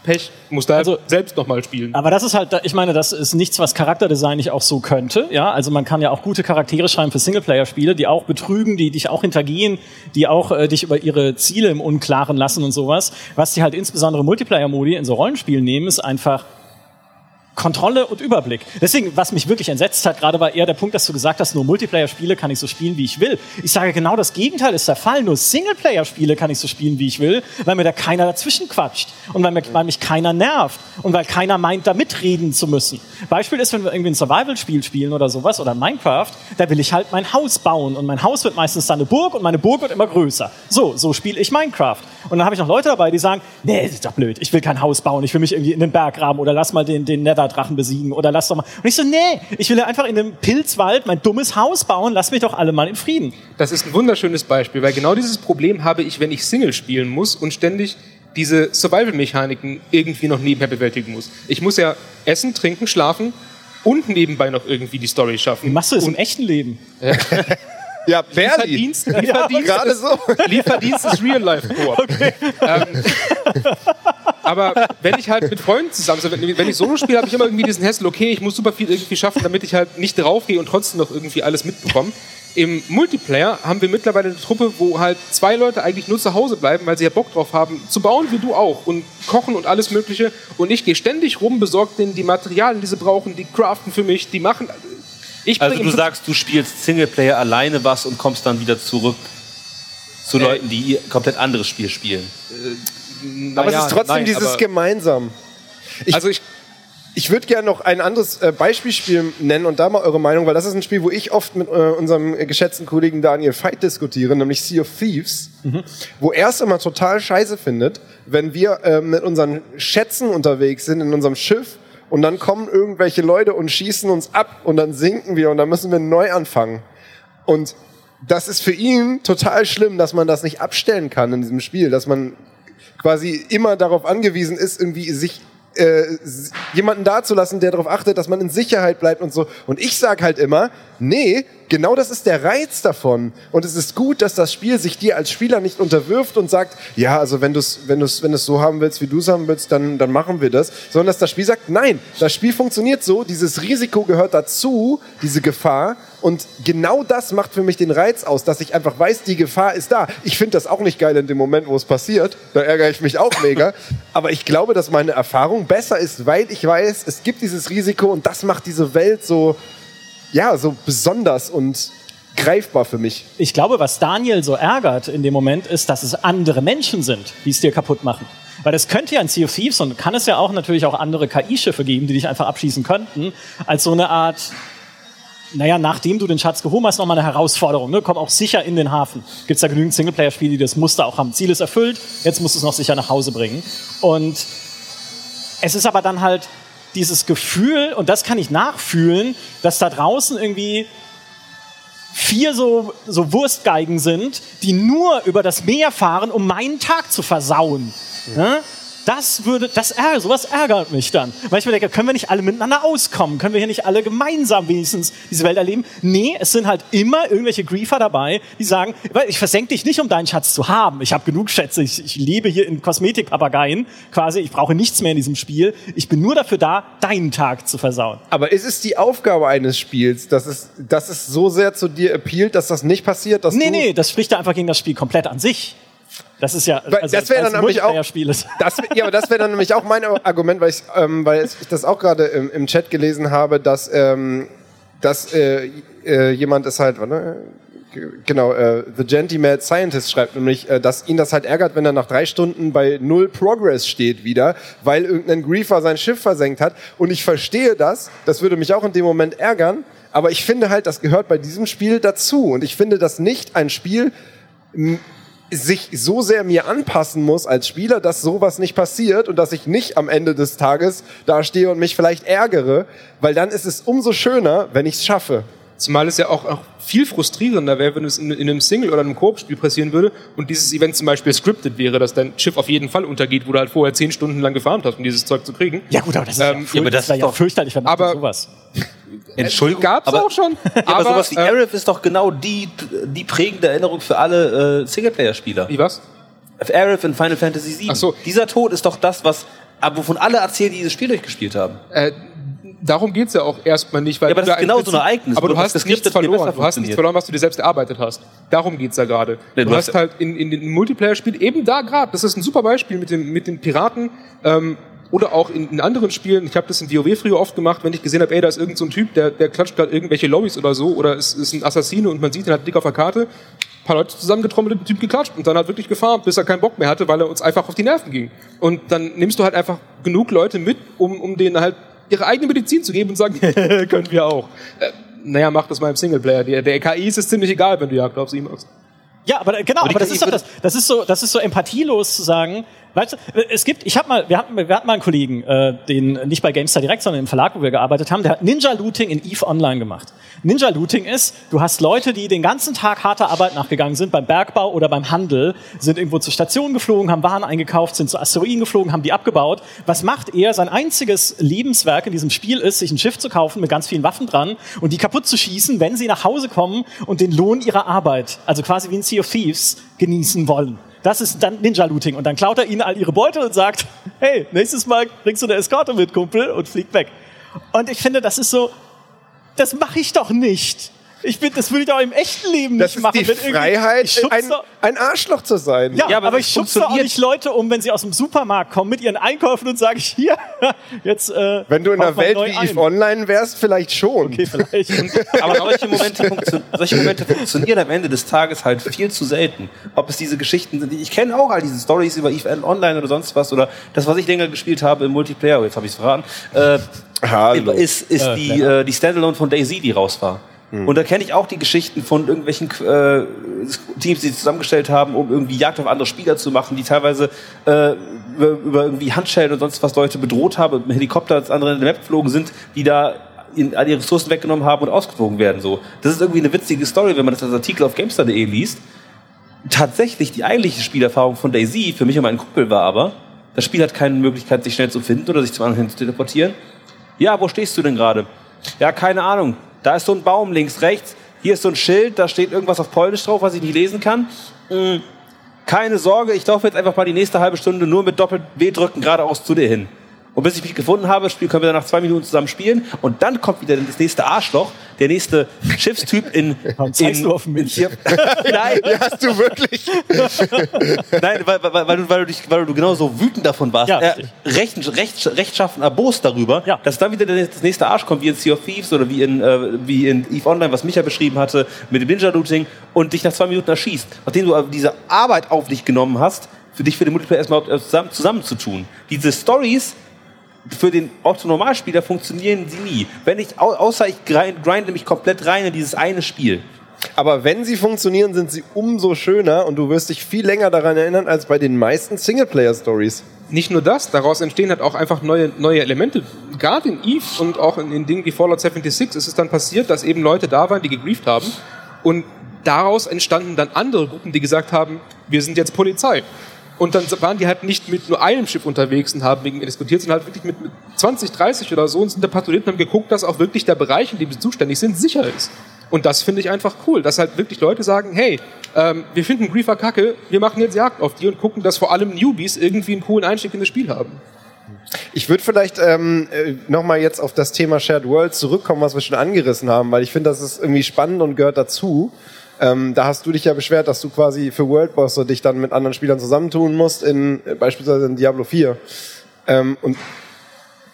Speaker 4: Pech, muss da also, selbst nochmal spielen.
Speaker 2: Aber das ist halt, ich meine, das ist nichts, was Charakterdesign nicht auch so könnte. Ja, also man kann ja auch gute Charaktere schreiben für Singleplayer-Spiele, die auch betrügen, die dich auch hintergehen, die auch äh, dich über ihre Ziele im Unklaren lassen und sowas. Was die halt insbesondere Multiplayer-Modi in so Rollenspielen nehmen, ist einfach Kontrolle und Überblick. Deswegen, was mich wirklich entsetzt hat, gerade war eher der Punkt, dass du gesagt hast, nur Multiplayer-Spiele kann ich so spielen, wie ich will. Ich sage genau das Gegenteil ist der Fall. Nur Singleplayer-Spiele kann ich so spielen, wie ich will, weil mir da keiner dazwischen quatscht und weil, mir, weil mich keiner nervt und weil keiner meint, da mitreden zu müssen. Beispiel ist, wenn wir irgendwie ein Survival-Spiel spielen oder sowas oder Minecraft, da will ich halt mein Haus bauen und mein Haus wird meistens dann eine Burg und meine Burg wird immer größer. So, so spiele ich Minecraft. Und dann habe ich noch Leute dabei, die sagen, nee, das ist doch blöd, ich will kein Haus bauen, ich will mich irgendwie in den Berg graben oder lass mal den, den Nether-Drachen besiegen oder lass doch mal. Und ich so, nee, ich will einfach in einem Pilzwald mein dummes Haus bauen, lass mich doch alle mal in Frieden.
Speaker 4: Das ist ein wunderschönes Beispiel, weil genau dieses Problem habe ich, wenn ich Single spielen muss und ständig diese Survival-Mechaniken irgendwie noch nebenher bewältigen muss. Ich muss ja essen, trinken, schlafen und nebenbei noch irgendwie die Story schaffen.
Speaker 2: Wie machst du das und im echten Leben? (laughs)
Speaker 1: Ja, Berli.
Speaker 4: Lieferdienst, Lieferdienst, ja, ist, so. Lieferdienst ist Real Life Coop. Okay. Ähm, aber wenn ich halt mit Freunden zusammen, also wenn, wenn ich Solo spiele, habe ich immer irgendwie diesen Hassel, okay, ich muss super viel irgendwie schaffen, damit ich halt nicht draufgehe und trotzdem noch irgendwie alles mitbekomme. Im Multiplayer haben wir mittlerweile eine Truppe, wo halt zwei Leute eigentlich nur zu Hause bleiben, weil sie ja Bock drauf haben, zu bauen wie du auch und kochen und alles Mögliche. Und ich gehe ständig rum, besorge denen die Materialien, die sie brauchen, die craften für mich, die machen
Speaker 3: ich also du sagst, du spielst Singleplayer alleine was und kommst dann wieder zurück zu äh, Leuten, die komplett anderes Spiel spielen.
Speaker 1: Äh, aber ja, es ist trotzdem nein, dieses gemeinsam. Ich, also ich, ich würde gerne noch ein anderes äh, Beispielspiel nennen und da mal eure Meinung, weil das ist ein Spiel, wo ich oft mit äh, unserem geschätzten Kollegen Daniel Veit diskutiere, nämlich Sea of Thieves, mhm. wo er es immer total scheiße findet, wenn wir äh, mit unseren Schätzen unterwegs sind in unserem Schiff und dann kommen irgendwelche Leute und schießen uns ab und dann sinken wir und dann müssen wir neu anfangen. Und das ist für ihn total schlimm, dass man das nicht abstellen kann in diesem Spiel, dass man quasi immer darauf angewiesen ist, irgendwie sich äh, jemanden dazulassen, der darauf achtet, dass man in Sicherheit bleibt und so. Und ich sag halt immer, nee, genau das ist der Reiz davon. Und es ist gut, dass das Spiel sich dir als Spieler nicht unterwirft und sagt, ja, also wenn du es wenn du's, wenn du's so haben willst, wie du es haben willst, dann, dann machen wir das. Sondern dass das Spiel sagt, nein, das Spiel funktioniert so, dieses Risiko gehört dazu, diese Gefahr. Und genau das macht für mich den Reiz aus, dass ich einfach weiß, die Gefahr ist da. Ich finde das auch nicht geil in dem Moment, wo es passiert. Da ärgere ich mich auch mega. Aber ich glaube, dass meine Erfahrung besser ist, weil ich weiß, es gibt dieses Risiko und das macht diese Welt so, ja, so besonders und greifbar für mich.
Speaker 2: Ich glaube, was Daniel so ärgert in dem Moment, ist, dass es andere Menschen sind, die es dir kaputt machen. Weil es könnte ja in Sea of Thieves und kann es ja auch natürlich auch andere KI-Schiffe geben, die dich einfach abschießen könnten, als so eine Art, naja, nachdem du den Schatz gehoben hast, nochmal eine Herausforderung. Ne? Komm auch sicher in den Hafen. Gibt es da genügend Singleplayer-Spiele, die das Muster auch haben. Ziel ist erfüllt, jetzt musst du es noch sicher nach Hause bringen. Und es ist aber dann halt dieses Gefühl, und das kann ich nachfühlen, dass da draußen irgendwie vier so, so Wurstgeigen sind, die nur über das Meer fahren, um meinen Tag zu versauen. Ja? Das würde, das ärgert, sowas ärgert mich dann. Weil ich mir denke, können wir nicht alle miteinander auskommen? Können wir hier nicht alle gemeinsam wenigstens diese Welt erleben? Nee, es sind halt immer irgendwelche Griefer dabei, die sagen, ich versenke dich nicht, um deinen Schatz zu haben. Ich habe genug Schätze. Ich, ich lebe hier in Kosmetikpapageien quasi. Ich brauche nichts mehr in diesem Spiel. Ich bin nur dafür da, deinen Tag zu versauen.
Speaker 1: Aber ist es die Aufgabe eines Spiels, dass es, dass es so sehr zu dir appealt, dass das nicht passiert? Dass
Speaker 2: nee, nee, das spricht ja einfach gegen das Spiel komplett an sich. Das ist ja,
Speaker 1: also das wäre dann nämlich auch, das, ja, aber das wäre dann nämlich auch mein Argument, weil ich, ähm, weil ich das auch gerade im, im, Chat gelesen habe, dass, ähm, dass äh, äh, jemand ist halt, warte, genau, äh, The Genty Mad Scientist schreibt nämlich, äh, dass ihn das halt ärgert, wenn er nach drei Stunden bei null Progress steht wieder, weil irgendein Griefer sein Schiff versenkt hat. Und ich verstehe das, das würde mich auch in dem Moment ärgern, aber ich finde halt, das gehört bei diesem Spiel dazu. Und ich finde das nicht ein Spiel sich so sehr mir anpassen muss als Spieler, dass sowas nicht passiert und dass ich nicht am Ende des Tages da stehe und mich vielleicht ärgere, weil dann ist es umso schöner, wenn ich es schaffe.
Speaker 4: Zumal es ja auch, auch viel frustrierender wäre, wenn es in, in einem Single- oder einem Koop-Spiel passieren würde und dieses Event zum Beispiel scripted wäre, dass dein Schiff auf jeden Fall untergeht, wo du halt vorher zehn Stunden lang gefarmt hast, um dieses Zeug zu kriegen.
Speaker 2: Ja gut, aber das ist ähm, ja, aber das ist ja fürchterlich,
Speaker 4: wenn aber,
Speaker 2: sowas.
Speaker 4: Entschuldigung, gab's aber, auch schon. (laughs)
Speaker 3: Ja, aber, aber sowas wie äh, Arif ist doch genau die, die prägende Erinnerung für alle äh, Singleplayer-Spieler.
Speaker 4: Wie was?
Speaker 3: Arif in Final Fantasy VII. Ach so. Dieser Tod ist doch das, was, wovon alle erzählen, die dieses Spiel durchgespielt haben.
Speaker 4: Äh, darum geht es ja auch erstmal nicht. Weil
Speaker 3: ja, aber das ist genau so ein Ereignis.
Speaker 4: Aber du hast nichts verloren. Du hast nichts verloren, was du dir selbst erarbeitet hast. Darum geht es ja gerade. Nee, du, du hast halt in, in den Multiplayer-Spielen eben da gerade, das ist ein super Beispiel mit, dem, mit den Piraten, ähm, oder auch in, in anderen Spielen, ich habe das in WoW früher oft gemacht, wenn ich gesehen habe, ey, da ist irgendein so Typ, der, der klatscht gerade irgendwelche Lobbys oder so, oder es ist ein Assassine und man sieht ihn halt dick auf der Karte, ein paar Leute zusammengetrommelt und den Typ geklatscht und dann hat wirklich gefahren, bis er keinen Bock mehr hatte, weil er uns einfach auf die Nerven ging. Und dann nimmst du halt einfach genug Leute mit, um, um denen halt ihre eigene Medizin zu geben und sagen, (laughs) können wir auch. Äh, naja, mach das mal im Singleplayer. Der, der KI ist es ziemlich egal, wenn du Jagd auf sie machst.
Speaker 2: Ja, aber genau, aber, aber das ist doch das, das ist so, das ist so empathielos zu sagen, Weißt du, es gibt, ich habe mal, wir hatten, wir hatten mal einen Kollegen, äh, den nicht bei GameStar direkt, sondern im Verlag, wo wir gearbeitet haben, der hat Ninja Looting in Eve Online gemacht. Ninja Looting ist, du hast Leute, die den ganzen Tag harter Arbeit nachgegangen sind, beim Bergbau oder beim Handel, sind irgendwo zur Station geflogen, haben Waren eingekauft, sind zu Asteroiden geflogen, haben die abgebaut. Was macht er? Sein einziges Lebenswerk in diesem Spiel ist, sich ein Schiff zu kaufen mit ganz vielen Waffen dran und die kaputt zu schießen, wenn sie nach Hause kommen und den Lohn ihrer Arbeit, also quasi wie ein Sea of Thieves, genießen wollen. Das ist dann Ninja-Looting. Und dann klaut er ihnen all ihre Beute und sagt, hey, nächstes Mal bringst du eine Eskorte mit, Kumpel, und fliegt weg. Und ich finde, das ist so, das mache ich doch nicht. Ich bin, das würde ich auch im echten Leben
Speaker 1: das
Speaker 2: nicht machen.
Speaker 1: Das ist die Freiheit, ein, ein, Arschloch zu sein.
Speaker 2: Ja, ja aber, aber ich schubse auch nicht Leute um, wenn sie aus dem Supermarkt kommen mit ihren Einkäufen und sage ich, hier, (laughs) jetzt äh,
Speaker 1: Wenn du in einer Welt wie Eve Online wärst, vielleicht schon.
Speaker 2: Okay, vielleicht. (laughs)
Speaker 3: aber solche Momente, solche Momente funktionieren am Ende des Tages halt viel zu selten. Ob es diese Geschichten sind, ich kenne auch all diese Stories über Eve Online oder sonst was oder das, was ich länger gespielt habe im Multiplayer, oh, jetzt habe ich es verraten, äh, Hallo. ist, ist äh, die, äh, die Standalone von Daisy, die raus war. Mhm. Und da kenne ich auch die Geschichten von irgendwelchen äh, Teams, die zusammengestellt haben, um irgendwie Jagd auf andere Spieler zu machen, die teilweise äh, über, über irgendwie Handschellen und sonst was Leute bedroht haben, mit Helikopter als andere in der Map geflogen sind, die da in, all die Ressourcen weggenommen haben und ausgeflogen werden. So. Das ist irgendwie eine witzige Story, wenn man das als Artikel auf GameStar.de liest. Tatsächlich die eigentliche Spielerfahrung von Daisy für mich und meinen Kumpel war aber, das Spiel hat keine Möglichkeit, sich schnell zu finden oder sich zum anderen hin zu teleportieren. Ja, wo stehst du denn gerade? Ja, keine Ahnung. Da ist so ein Baum links, rechts. Hier ist so ein Schild, da steht irgendwas auf Polnisch drauf, was ich nicht lesen kann. Hm, keine Sorge, ich laufe jetzt einfach mal die nächste halbe Stunde nur mit Doppel-W drücken geradeaus zu dir hin. Und bis ich mich gefunden habe, können wir dann nach zwei Minuten zusammen spielen. Und dann kommt wieder das nächste Arschloch, der nächste Schiffstyp in. (laughs)
Speaker 2: Warum zeigst in, du auf mich?
Speaker 1: In (laughs) Nein. Ja, hast du wirklich? (laughs)
Speaker 3: Nein, weil, weil, weil, du, weil, du dich, weil du genau so wütend davon warst. Ja, äh, recht, recht, rechtschaffen erbost darüber, ja. dass dann wieder das nächste Arsch kommt, wie in Sea of Thieves oder wie in, äh, wie in EVE Online, was Micha beschrieben hatte, mit dem Ninja-Looting und dich nach zwei Minuten erschießt. Nachdem du diese Arbeit auf dich genommen hast, für dich für den Multiplayer erstmal zusammen, zusammenzutun. Diese Stories für den Otto-Normalspieler funktionieren sie nie. Wenn ich, außer ich grinde mich komplett rein in dieses eine Spiel.
Speaker 1: Aber wenn sie funktionieren, sind sie umso schöner und du wirst dich viel länger daran erinnern als bei den meisten Singleplayer-Stories.
Speaker 4: Nicht nur das, daraus entstehen halt auch einfach neue, neue Elemente. Gerade in Eve und auch in, in Dingen wie Fallout 76 ist es dann passiert, dass eben Leute da waren, die gegrieft haben und daraus entstanden dann andere Gruppen, die gesagt haben, wir sind jetzt Polizei. Und dann waren die halt nicht mit nur einem Schiff unterwegs und haben wegen diskutiert, sondern halt wirklich mit, mit 20, 30 oder so und sind da patrouilliert und haben geguckt, dass auch wirklich der Bereich, in dem sie zuständig sind, sicher ist. Und das finde ich einfach cool, dass halt wirklich Leute sagen, hey, ähm, wir finden Griefer kacke, wir machen jetzt Jagd auf die und gucken, dass vor allem Newbies irgendwie einen coolen Einstieg in das Spiel haben.
Speaker 1: Ich würde vielleicht ähm, äh, nochmal jetzt auf das Thema Shared Worlds zurückkommen, was wir schon angerissen haben, weil ich finde, das ist irgendwie spannend und gehört dazu. Ähm, da hast du dich ja beschwert, dass du quasi für World Boss dich dann mit anderen Spielern zusammentun musst, in, äh, beispielsweise in Diablo 4. Ähm, und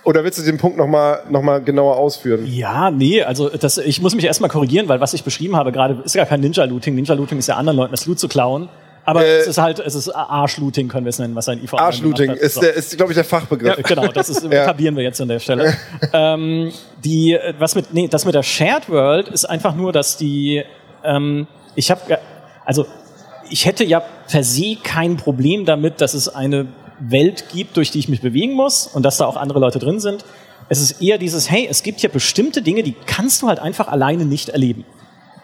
Speaker 1: oder willst du den Punkt nochmal noch mal genauer ausführen?
Speaker 2: Ja, nee, also das, ich muss mich erstmal korrigieren, weil was ich beschrieben habe gerade ist gar kein Ninja-Looting. Ninja-Looting ist ja anderen Leuten das Loot zu klauen. Aber äh, es ist halt, es ist Arschlooting, können wir es nennen, was ein IVA
Speaker 1: Arschlooting ist, so. ist glaube ich, der Fachbegriff.
Speaker 2: Ja, genau, das ist, (laughs) ja. etablieren wir jetzt an der Stelle. ähm, die, was mit, nee, das mit der Shared World ist einfach nur, dass die, ähm, ich habe, also ich hätte ja per se kein Problem damit, dass es eine Welt gibt, durch die ich mich bewegen muss und dass da auch andere Leute drin sind. Es ist eher dieses, hey, es gibt hier bestimmte Dinge, die kannst du halt einfach alleine nicht erleben.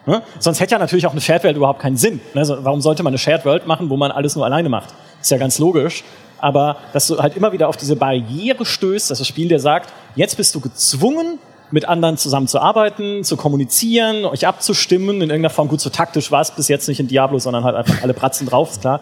Speaker 2: Ne? Sonst hätte ja natürlich auch eine Shared World überhaupt keinen Sinn. Ne? Also warum sollte man eine Shared World machen, wo man alles nur alleine macht? Ist ja ganz logisch. Aber dass du halt immer wieder auf diese Barriere stößt, dass das Spiel dir sagt, jetzt bist du gezwungen, mit anderen zusammenzuarbeiten, zu kommunizieren, euch abzustimmen, in irgendeiner Form gut so taktisch war es bis jetzt nicht in Diablo, sondern halt einfach alle Pratzen drauf, ist klar.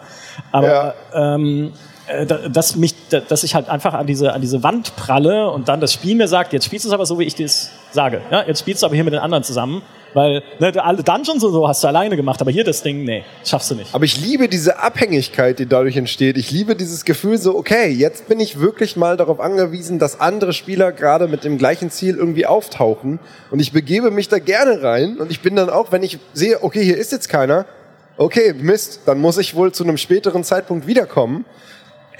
Speaker 2: Aber ja. ähm, äh, dass mich, dass ich halt einfach an diese, an diese Wand pralle und dann das Spiel mir sagt, jetzt spielst du es aber so, wie ich das sage. Ja, jetzt spielst du aber hier mit den anderen zusammen. Weil ne, alle Dungeons und so hast du alleine gemacht, aber hier das Ding, nee, schaffst du nicht.
Speaker 1: Aber ich liebe diese Abhängigkeit, die dadurch entsteht. Ich liebe dieses Gefühl so, okay, jetzt bin ich wirklich mal darauf angewiesen, dass andere Spieler gerade mit dem gleichen Ziel irgendwie auftauchen. Und ich begebe mich da gerne rein. Und ich bin dann auch, wenn ich sehe, okay, hier ist jetzt keiner, okay, Mist, dann muss ich wohl zu einem späteren Zeitpunkt wiederkommen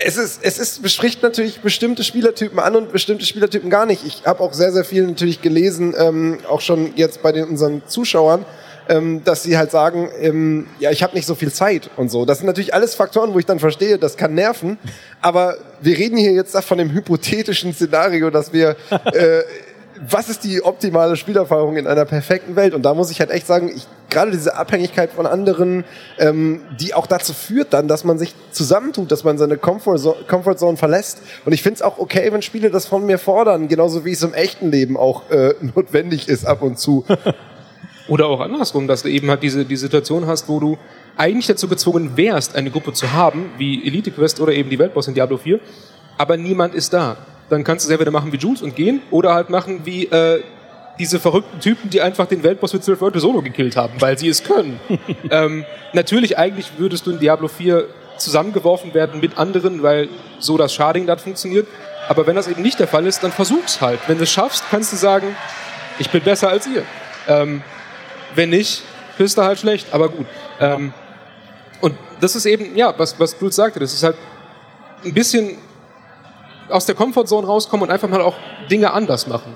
Speaker 1: es ist, es ist, bespricht natürlich bestimmte Spielertypen an und bestimmte Spielertypen gar nicht. Ich habe auch sehr, sehr viel natürlich gelesen, ähm, auch schon jetzt bei den, unseren Zuschauern, ähm, dass sie halt sagen, ähm, ja, ich habe nicht so viel Zeit und so. Das sind natürlich alles Faktoren, wo ich dann verstehe, das kann nerven. Aber wir reden hier jetzt von dem hypothetischen Szenario, dass wir äh, was ist die optimale Spielerfahrung in einer perfekten Welt? Und da muss ich halt echt sagen, ich, gerade diese Abhängigkeit von anderen, ähm, die auch dazu führt dann, dass man sich zusammentut, dass man seine Comfortzone Comfort verlässt. Und ich finde es auch okay, wenn Spiele das von mir fordern, genauso wie es im echten Leben auch äh, (laughs) notwendig ist ab und zu. (laughs)
Speaker 4: Oder auch andersrum, dass du eben halt diese die Situation hast, wo du eigentlich dazu gezwungen wärst, eine Gruppe zu haben, wie Elite Quest oder eben die Weltboss in Diablo 4, aber niemand ist da dann kannst du es entweder machen wie Jules und gehen oder halt machen wie äh, diese verrückten Typen, die einfach den Weltboss mit 12 Leute solo gekillt haben, weil sie es können. (laughs) ähm, natürlich, eigentlich würdest du in Diablo 4 zusammengeworfen werden mit anderen, weil so das Sharding dort funktioniert. Aber wenn das eben nicht der Fall ist, dann versuch's halt. Wenn du es schaffst, kannst du sagen, ich bin besser als ihr. Ähm, wenn nicht, bist du halt schlecht, aber gut. Ähm, und das ist eben, ja, was, was Jules sagte, das ist halt ein bisschen aus der Comfortzone rauskommen und einfach mal auch Dinge anders machen.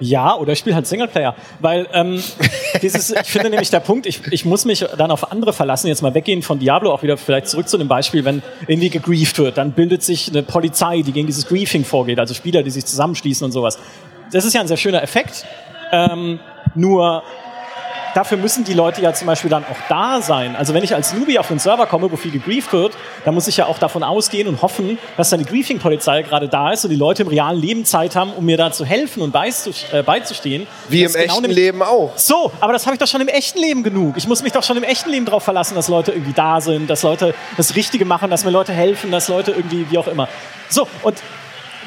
Speaker 2: Ja, oder ich spiele halt Singleplayer. Weil ähm, (laughs) dieses, ich finde nämlich der Punkt, ich, ich muss mich dann auf andere verlassen, jetzt mal weggehen von Diablo, auch wieder vielleicht zurück zu dem Beispiel, wenn irgendwie gegrieft wird, dann bildet sich eine Polizei, die gegen dieses Griefing vorgeht, also Spieler, die sich zusammenschließen und sowas. Das ist ja ein sehr schöner Effekt. Ähm, nur dafür müssen die Leute ja zum Beispiel dann auch da sein. Also wenn ich als Newbie auf einen Server komme, wo viel gegrieft wird, dann muss ich ja auch davon ausgehen und hoffen, dass eine Griefing-Polizei gerade da ist und die Leute im realen Leben Zeit haben, um mir da zu helfen und äh, beizustehen.
Speaker 1: Wie im genau echten Leben auch.
Speaker 2: So, aber das habe ich doch schon im echten Leben genug. Ich muss mich doch schon im echten Leben darauf verlassen, dass Leute irgendwie da sind, dass Leute das Richtige machen, dass mir Leute helfen, dass Leute irgendwie, wie auch immer. So, und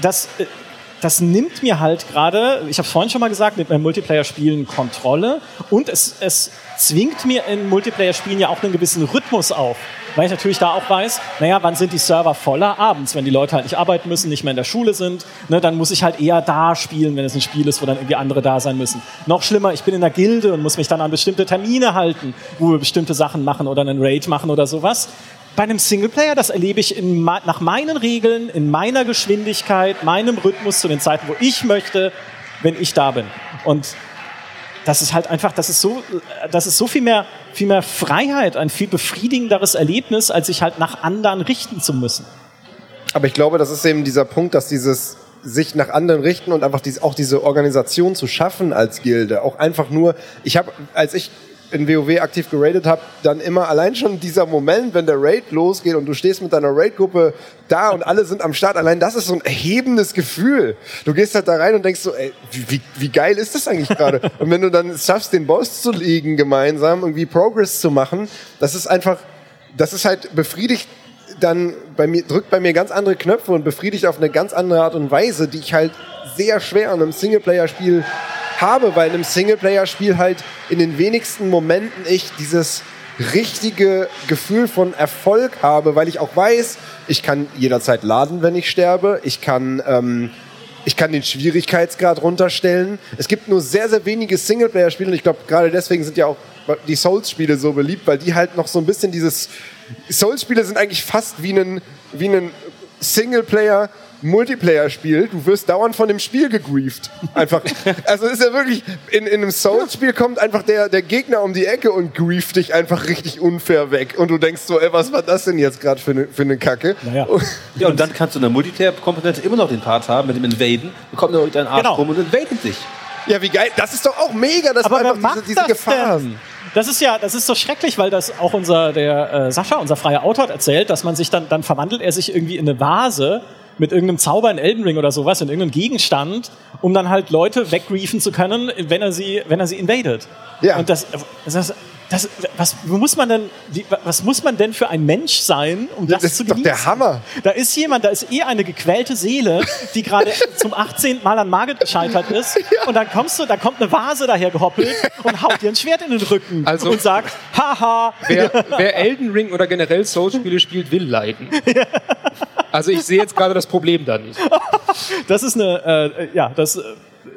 Speaker 2: das, äh, das nimmt mir halt gerade, ich habe es vorhin schon mal gesagt, mit meinem Multiplayer-Spielen Kontrolle und es, es zwingt mir in Multiplayer-Spielen ja auch einen gewissen Rhythmus auf. Weil ich natürlich da auch weiß, naja, wann sind die Server voller? Abends, wenn die Leute halt nicht arbeiten müssen, nicht mehr in der Schule sind, ne, dann muss ich halt eher da spielen, wenn es ein Spiel ist, wo dann irgendwie andere da sein müssen. Noch schlimmer, ich bin in der Gilde und muss mich dann an bestimmte Termine halten, wo wir bestimmte Sachen machen oder einen Raid machen oder sowas. Bei einem Singleplayer, das erlebe ich in, nach meinen Regeln, in meiner Geschwindigkeit, meinem Rhythmus zu den Zeiten, wo ich möchte, wenn ich da bin. Und das ist halt einfach, das ist so, das ist so viel mehr, viel mehr Freiheit, ein viel befriedigenderes Erlebnis, als sich halt nach anderen richten zu müssen.
Speaker 1: Aber ich glaube, das ist eben dieser Punkt, dass dieses sich nach anderen richten und einfach dies, auch diese Organisation zu schaffen als Gilde, auch einfach nur, ich habe, als ich in WoW aktiv geradet habe, dann immer allein schon dieser Moment, wenn der Raid losgeht und du stehst mit deiner Raid-Gruppe da und alle sind am Start, allein das ist so ein erhebendes Gefühl. Du gehst halt da rein und denkst so, ey, wie, wie geil ist das eigentlich gerade? (laughs) und wenn du dann es schaffst, den Boss zu liegen gemeinsam, irgendwie Progress zu machen, das ist einfach, das ist halt befriedigt dann bei mir, drückt bei mir ganz andere Knöpfe und befriedigt auf eine ganz andere Art und Weise, die ich halt sehr schwer in einem Singleplayer-Spiel habe, weil in einem Singleplayer-Spiel halt in den wenigsten Momenten ich dieses richtige Gefühl von Erfolg habe, weil ich auch weiß, ich kann jederzeit laden, wenn ich sterbe. Ich kann, ähm, ich kann den Schwierigkeitsgrad runterstellen. Es gibt nur sehr, sehr wenige Singleplayer-Spiele und ich glaube, gerade deswegen sind ja auch die Souls-Spiele so beliebt, weil die halt noch so ein bisschen dieses Souls-Spiele sind eigentlich fast wie ein, wie ein Singleplayer Multiplayer-Spiel, du wirst dauernd von dem Spiel gegrieft. Einfach. (laughs) Also ist ja wirklich, in, in einem Souls-Spiel kommt einfach der, der Gegner um die Ecke und grieft dich einfach richtig unfair weg. Und du denkst so, ey, was war das denn jetzt gerade für eine für ne Kacke?
Speaker 3: Naja. ja, und dann kannst du in der Multiplayer-Komponente immer noch den Part haben mit dem Invaden. Dann kommt noch dein Arsch genau. rum und invadet dich.
Speaker 1: Ja, wie geil. Das ist doch auch mega, dass
Speaker 2: Aber man einfach diese, diese Gefahren. Das ist ja, das ist so schrecklich, weil das auch unser, der äh, Sascha, unser freier Autor, hat erzählt, dass man sich dann, dann verwandelt er sich irgendwie in eine Vase mit irgendeinem Zauber in Elden Ring oder sowas, in irgendeinem Gegenstand, um dann halt Leute weggriefen zu können, wenn er sie, wenn er sie invadet. Ja. Und das, das, das, was muss man denn, wie, was muss man denn für ein Mensch sein, um das, das zu genießen?
Speaker 1: Das ist doch der Hammer.
Speaker 2: Da ist jemand, da ist eh eine gequälte Seele, die gerade (laughs) zum 18. Mal an Margit gescheitert ist. Ja. Und dann kommst du, da kommt eine Vase daher gehoppelt und haut dir ein Schwert in den Rücken also, und sagt, haha.
Speaker 4: Wer, wer Elden Ring oder generell Souls-Spiele spielt, will leiden. (laughs) Also ich sehe jetzt gerade das Problem da nicht.
Speaker 2: Das ist eine, äh, ja, das äh,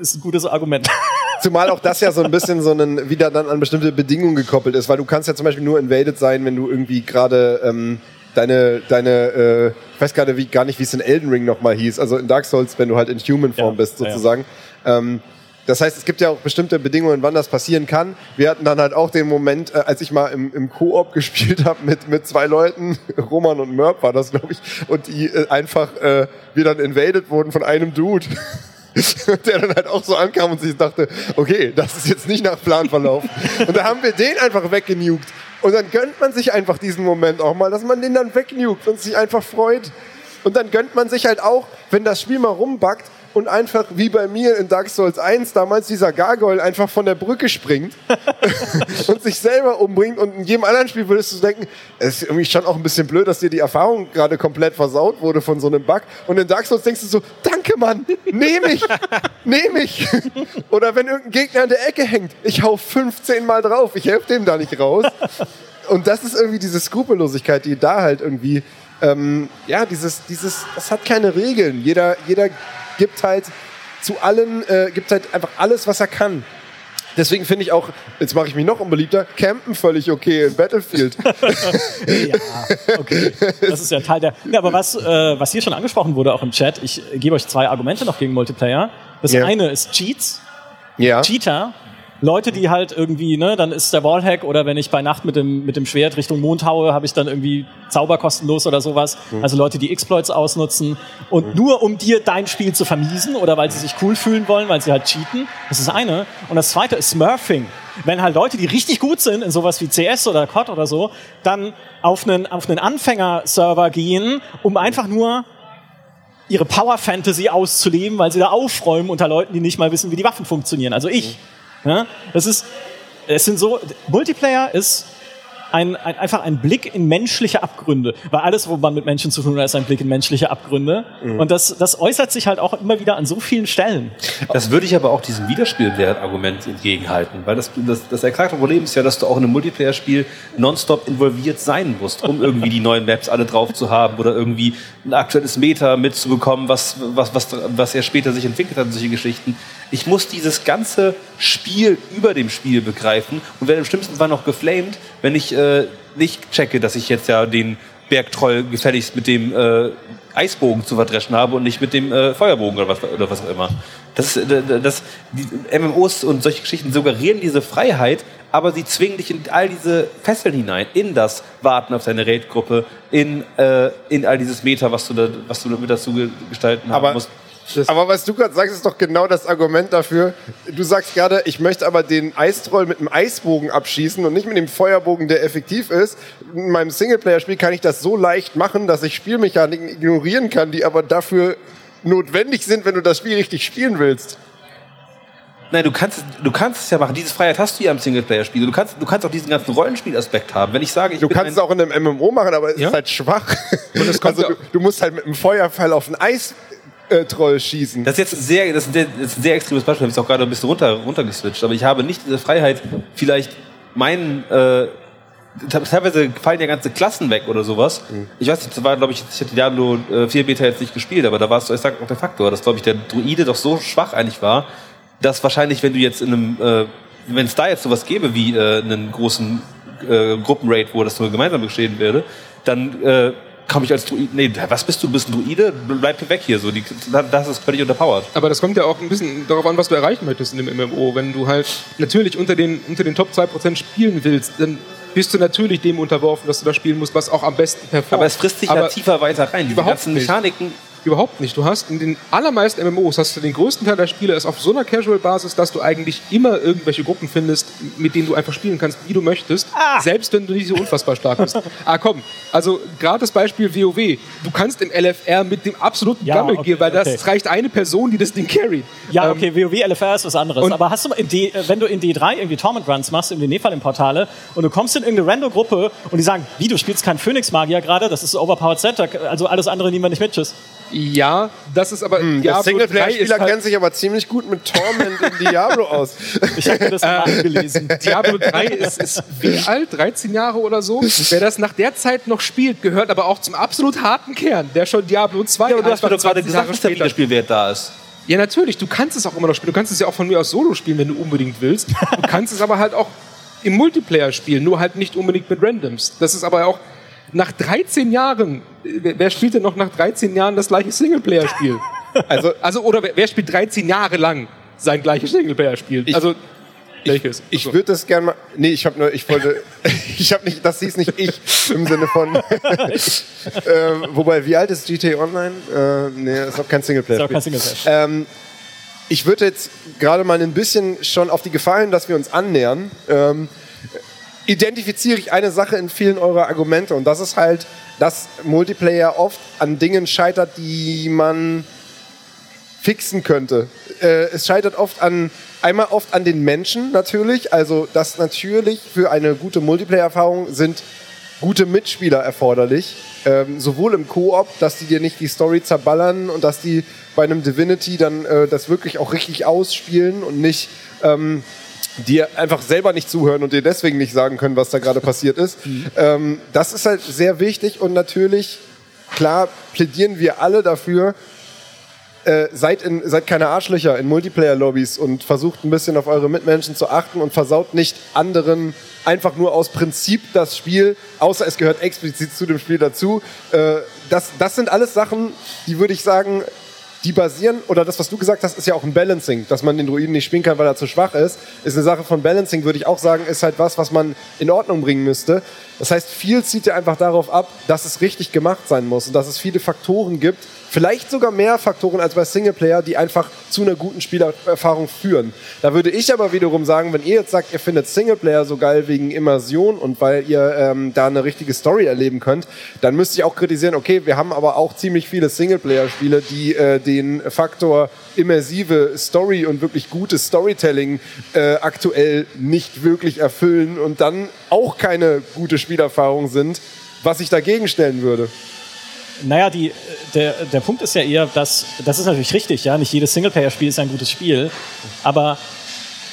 Speaker 2: ist ein gutes Argument. (laughs)
Speaker 1: Zumal auch das ja so ein bisschen so ein, wieder dann an bestimmte Bedingungen gekoppelt ist, weil du kannst ja zum Beispiel nur invaded sein, wenn du irgendwie gerade ähm, deine, deine, äh, ich weiß gerade wie, gar nicht, wie es in Elden Ring nochmal hieß, also in Dark Souls, wenn du halt in Human Form ja, bist sozusagen. Ja. Ähm, das heißt, es gibt ja auch bestimmte Bedingungen, wann das passieren kann. Wir hatten dann halt auch den Moment, äh, als ich mal im, im Koop (laughs) gespielt habe mit, mit zwei Leuten, (laughs) Roman und Mörb war das, glaube ich, und die äh, einfach, äh, wir dann invaded wurden von einem Dude. (laughs) der dann halt auch so ankam und sich dachte, okay, das ist jetzt nicht nach Plan verlaufen. Und da haben wir den einfach weggenugt. Und dann gönnt man sich einfach diesen Moment auch mal, dass man den dann wegnugt und sich einfach freut. Und dann gönnt man sich halt auch, wenn das Spiel mal rumbackt, und einfach wie bei mir in Dark Souls 1 damals dieser Gargoyle einfach von der Brücke springt (laughs) und sich selber umbringt und in jedem anderen Spiel würdest du denken, es ist irgendwie schon auch ein bisschen blöd, dass dir die Erfahrung gerade komplett versaut wurde von so einem Bug und in Dark Souls denkst du so, danke Mann, nehme ich, nehme ich. (laughs) Oder wenn irgendein Gegner in der Ecke hängt, ich hau 15 Mal drauf, ich helfe dem da nicht raus. Und das ist irgendwie diese Skrupellosigkeit, die da halt irgendwie ähm, ja, dieses, dieses, das hat keine Regeln. Jeder, jeder gibt halt zu allen, äh, gibt halt einfach alles, was er kann. Deswegen finde ich auch, jetzt mache ich mich noch unbeliebter, Campen völlig okay in Battlefield. (laughs)
Speaker 2: ja, okay. Das ist ja Teil der. Ja, aber was, äh, was hier schon angesprochen wurde, auch im Chat, ich gebe euch zwei Argumente noch gegen Multiplayer. Das yeah. eine ist Cheats. Ja. Cheater Leute, die halt irgendwie, ne, dann ist der Wallhack oder wenn ich bei Nacht mit dem, mit dem Schwert Richtung Mond haue, habe ich dann irgendwie Zauber kostenlos oder sowas. Mhm. Also Leute, die Exploits ausnutzen und mhm. nur um dir dein Spiel zu vermiesen oder weil sie sich cool fühlen wollen, weil sie halt cheaten. Das ist eine. Und das zweite ist Smurfing. Wenn halt Leute, die richtig gut sind in sowas wie CS oder COD oder so, dann auf einen, auf einen Anfängerserver gehen, um einfach nur ihre Power Fantasy auszuleben, weil sie da aufräumen unter Leuten, die nicht mal wissen, wie die Waffen funktionieren. Also ich. Mhm. Ja? Das ist, es sind so, Multiplayer ist ein, ein, einfach ein Blick in menschliche Abgründe. Weil alles, wo man mit Menschen zu tun hat, ist ein Blick in menschliche Abgründe. Mhm. Und das, das äußert sich halt auch immer wieder an so vielen Stellen.
Speaker 3: Das würde ich aber auch diesem Widerspielwert-Argument entgegenhalten. Weil das, das, das erklärte Problem ist ja, dass du auch in einem Multiplayer-Spiel nonstop involviert sein musst, um irgendwie die neuen Maps alle drauf zu haben oder irgendwie ein aktuelles Meta mitzubekommen, was, was, was, was ja später sich entwickelt hat, solche Geschichten. Ich muss dieses ganze Spiel über dem Spiel begreifen und werde im schlimmsten Fall noch geflamed, wenn ich äh, nicht checke, dass ich jetzt ja den Bergtroll gefälligst mit dem äh, Eisbogen zu verdreschen habe und nicht mit dem äh, Feuerbogen oder was, oder was auch immer. Das, äh, das, die MMOs und solche Geschichten suggerieren diese Freiheit, aber sie zwingen dich in all diese Fesseln hinein, in das Warten auf deine Raidgruppe, in, äh, in all dieses Meta, was du, da, was du mit dazu gestalten haben musst.
Speaker 1: Das aber was du gerade sagst, ist doch genau das Argument dafür. Du sagst gerade, ich möchte aber den Eistroll mit einem Eisbogen abschießen und nicht mit dem Feuerbogen, der effektiv ist. In meinem Singleplayer-Spiel kann ich das so leicht machen, dass ich Spielmechaniken ignorieren kann, die aber dafür notwendig sind, wenn du das Spiel richtig spielen willst.
Speaker 3: Nein, du kannst, du kannst es ja machen. Diese Freiheit hast du ja im Singleplayer-Spiel. Du kannst, du kannst auch diesen ganzen Rollenspielaspekt haben. Wenn ich sage, ich
Speaker 1: Du kannst es auch in einem MMO machen, aber es ja? ist halt schwach. Und es kommt also, du, du musst halt mit einem Feuerpfeil auf ein Eis äh, Troll schießen.
Speaker 3: Das ist jetzt sehr, das ist ein sehr extremes Beispiel. Ich habe es auch gerade ein bisschen runter, runtergeswitcht. Aber ich habe nicht diese Freiheit, vielleicht meinen, äh, teilweise fallen ja ganze Klassen weg oder sowas. Mhm. Ich weiß nicht, das war, glaube ich, ich hatte Diablo 4 äh, Beta jetzt nicht gespielt, aber da war es, ich sag auch der Faktor, dass, glaube ich, der Druide doch so schwach eigentlich war, dass wahrscheinlich, wenn du jetzt in einem, äh, wenn es da jetzt sowas gäbe wie äh, einen großen äh, Gruppenraid, wo das nur gemeinsam geschehen würde, dann äh, komme ich als Druide. Nee, was bist du? Du bist ein Druide? Bleib weg hier. So, die, das ist völlig unterpowered.
Speaker 4: Aber das kommt ja auch ein bisschen darauf an, was du erreichen möchtest in dem MMO. Wenn du halt natürlich unter den, unter den Top 2% spielen willst, dann bist du natürlich dem unterworfen, dass du das spielen musst, was auch am besten performt.
Speaker 3: Aber es frisst dich ja tiefer weiter rein.
Speaker 4: Die ganzen Mechaniken Überhaupt nicht. Du hast in den allermeisten MMOs hast du den größten Teil der Spiele ist auf so einer Casual-Basis, dass du eigentlich immer irgendwelche Gruppen findest, mit denen du einfach spielen kannst, wie du möchtest, ah. selbst wenn du nicht so unfassbar stark bist. (laughs) ah, komm. Also gerade das Beispiel WoW. Du kannst im LFR mit dem absoluten ja, Gammel okay, gehen, weil das okay. reicht eine Person, die das Ding carryt.
Speaker 2: Ja, ähm, okay, WoW LFR ist was anderes. Aber hast du in D, wenn du in D3 irgendwie Torment Runs machst, im Nepal im Portale, und du kommst in irgendeine Random-Gruppe und die sagen, wie, du spielst keinen Phoenix-Magier gerade, das ist Overpowered Set, also alles andere nehmen wir nicht mit, tschüss.
Speaker 4: Ja, das ist aber.
Speaker 1: Hm, der Singleplayer-Spieler halt kennt sich aber ziemlich gut mit Torment in Diablo aus. (laughs)
Speaker 2: Ich habe mir das mal äh, gelesen.
Speaker 4: Diablo 3 ist, ist wie alt? 13 Jahre oder so? Wer das nach der Zeit noch spielt, gehört aber auch zum absolut harten Kern, der schon Diablo 2
Speaker 3: Ja, aber du hast mir doch gerade gesagt, dass der Wiederspielwert da ist.
Speaker 4: Ja, natürlich. Du kannst es auch immer noch spielen. Du kannst es ja auch von mir aus solo spielen, wenn du unbedingt willst. Du kannst es aber halt auch im Multiplayer spielen, nur halt nicht unbedingt mit Randoms. Das ist aber auch nach 13 Jahren, wer spielt denn noch nach 13 Jahren das gleiche Singleplayer-Spiel? (laughs) Also, also, oder wer, wer, spielt 13 Jahre lang sein gleiches Singleplayer-Spiel? Also,
Speaker 1: welches? Ich, ich würde das gerne mal. Nee, ich habe nur, ich wollte. (laughs) ich habe nicht, das hieß nicht ich im Sinne von. (laughs) äh, wobei, wie alt ist GTA Online? Äh, nee, ist auch kein Singleplayer. Ist auch kein Singleplayer. Ähm, ich würde jetzt gerade mal ein bisschen schon auf die Gefallen, dass wir uns annähern. Ähm, identifiziere ich eine Sache in vielen eurer Argumente und das ist halt, dass Multiplayer oft an Dingen scheitert, die man fixen könnte. Äh, es scheitert oft an, einmal oft an den Menschen natürlich, also dass natürlich für eine gute Multiplayer-Erfahrung sind gute Mitspieler erforderlich, ähm, sowohl im Koop, dass die dir nicht die Story zerballern und dass die bei einem Divinity dann äh, das wirklich auch richtig ausspielen und nicht ähm, dir einfach selber nicht zuhören und dir deswegen nicht sagen können, was da gerade passiert ist. Mhm. Ähm, das ist halt sehr wichtig und natürlich, klar, plädieren wir alle dafür, äh, seid, in, seid keine Arschlöcher in Multiplayer-Lobbys und versucht ein bisschen auf eure Mitmenschen zu achten und versaut nicht anderen einfach nur aus Prinzip das Spiel, außer es gehört explizit zu dem Spiel dazu. Äh, das, das sind alles Sachen, die würde ich sagen, die basieren, oder das, was du gesagt hast, ist ja auch ein Balancing, dass man den Druiden nicht spielen kann, weil er zu schwach ist. Ist eine Sache von Balancing, würde ich auch sagen, ist halt was, was man in Ordnung bringen müsste. Das heißt, viel zieht ja einfach darauf ab, dass es richtig gemacht sein muss und dass es viele Faktoren gibt, vielleicht sogar mehr Faktoren als bei Singleplayer, die einfach zu einer guten Spielerfahrung führen. Da würde ich aber wiederum sagen, wenn ihr jetzt sagt, ihr findet Singleplayer so geil wegen Immersion und weil ihr ähm, da eine richtige Story erleben könnt, dann müsste ich auch kritisieren, okay, wir haben aber auch ziemlich viele Singleplayer-Spiele, die äh, den Faktor immersive Story und wirklich gutes Storytelling äh, aktuell nicht wirklich erfüllen und dann auch keine gute Spielerfahrung sind, was ich dagegen stellen würde.
Speaker 2: Naja, die, der, der Punkt ist ja eher, dass, das ist natürlich richtig, ja, nicht jedes Singleplayer-Spiel ist ein gutes Spiel, aber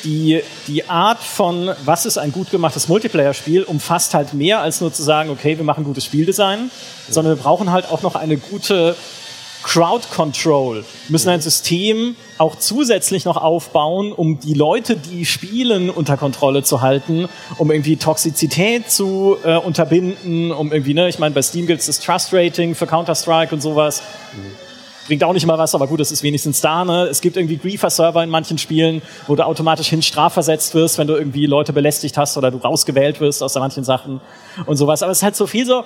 Speaker 2: die, die Art von, was ist ein gut gemachtes Multiplayer-Spiel, umfasst halt mehr als nur zu sagen, okay, wir machen gutes Spieldesign, sondern wir brauchen halt auch noch eine gute Crowd Control, müssen ein System auch zusätzlich noch aufbauen, um die Leute, die spielen, unter Kontrolle zu halten, um irgendwie Toxizität zu äh, unterbinden, um irgendwie, ne, ich meine, bei Steam gibt es das Trust Rating für Counter-Strike und sowas. Bringt auch nicht mal was, aber gut, das ist wenigstens da. Ne? Es gibt irgendwie Griefer-Server in manchen Spielen, wo du automatisch hin strafversetzt wirst, wenn du irgendwie Leute belästigt hast oder du rausgewählt wirst aus manchen Sachen und sowas. Aber es ist halt so viel so,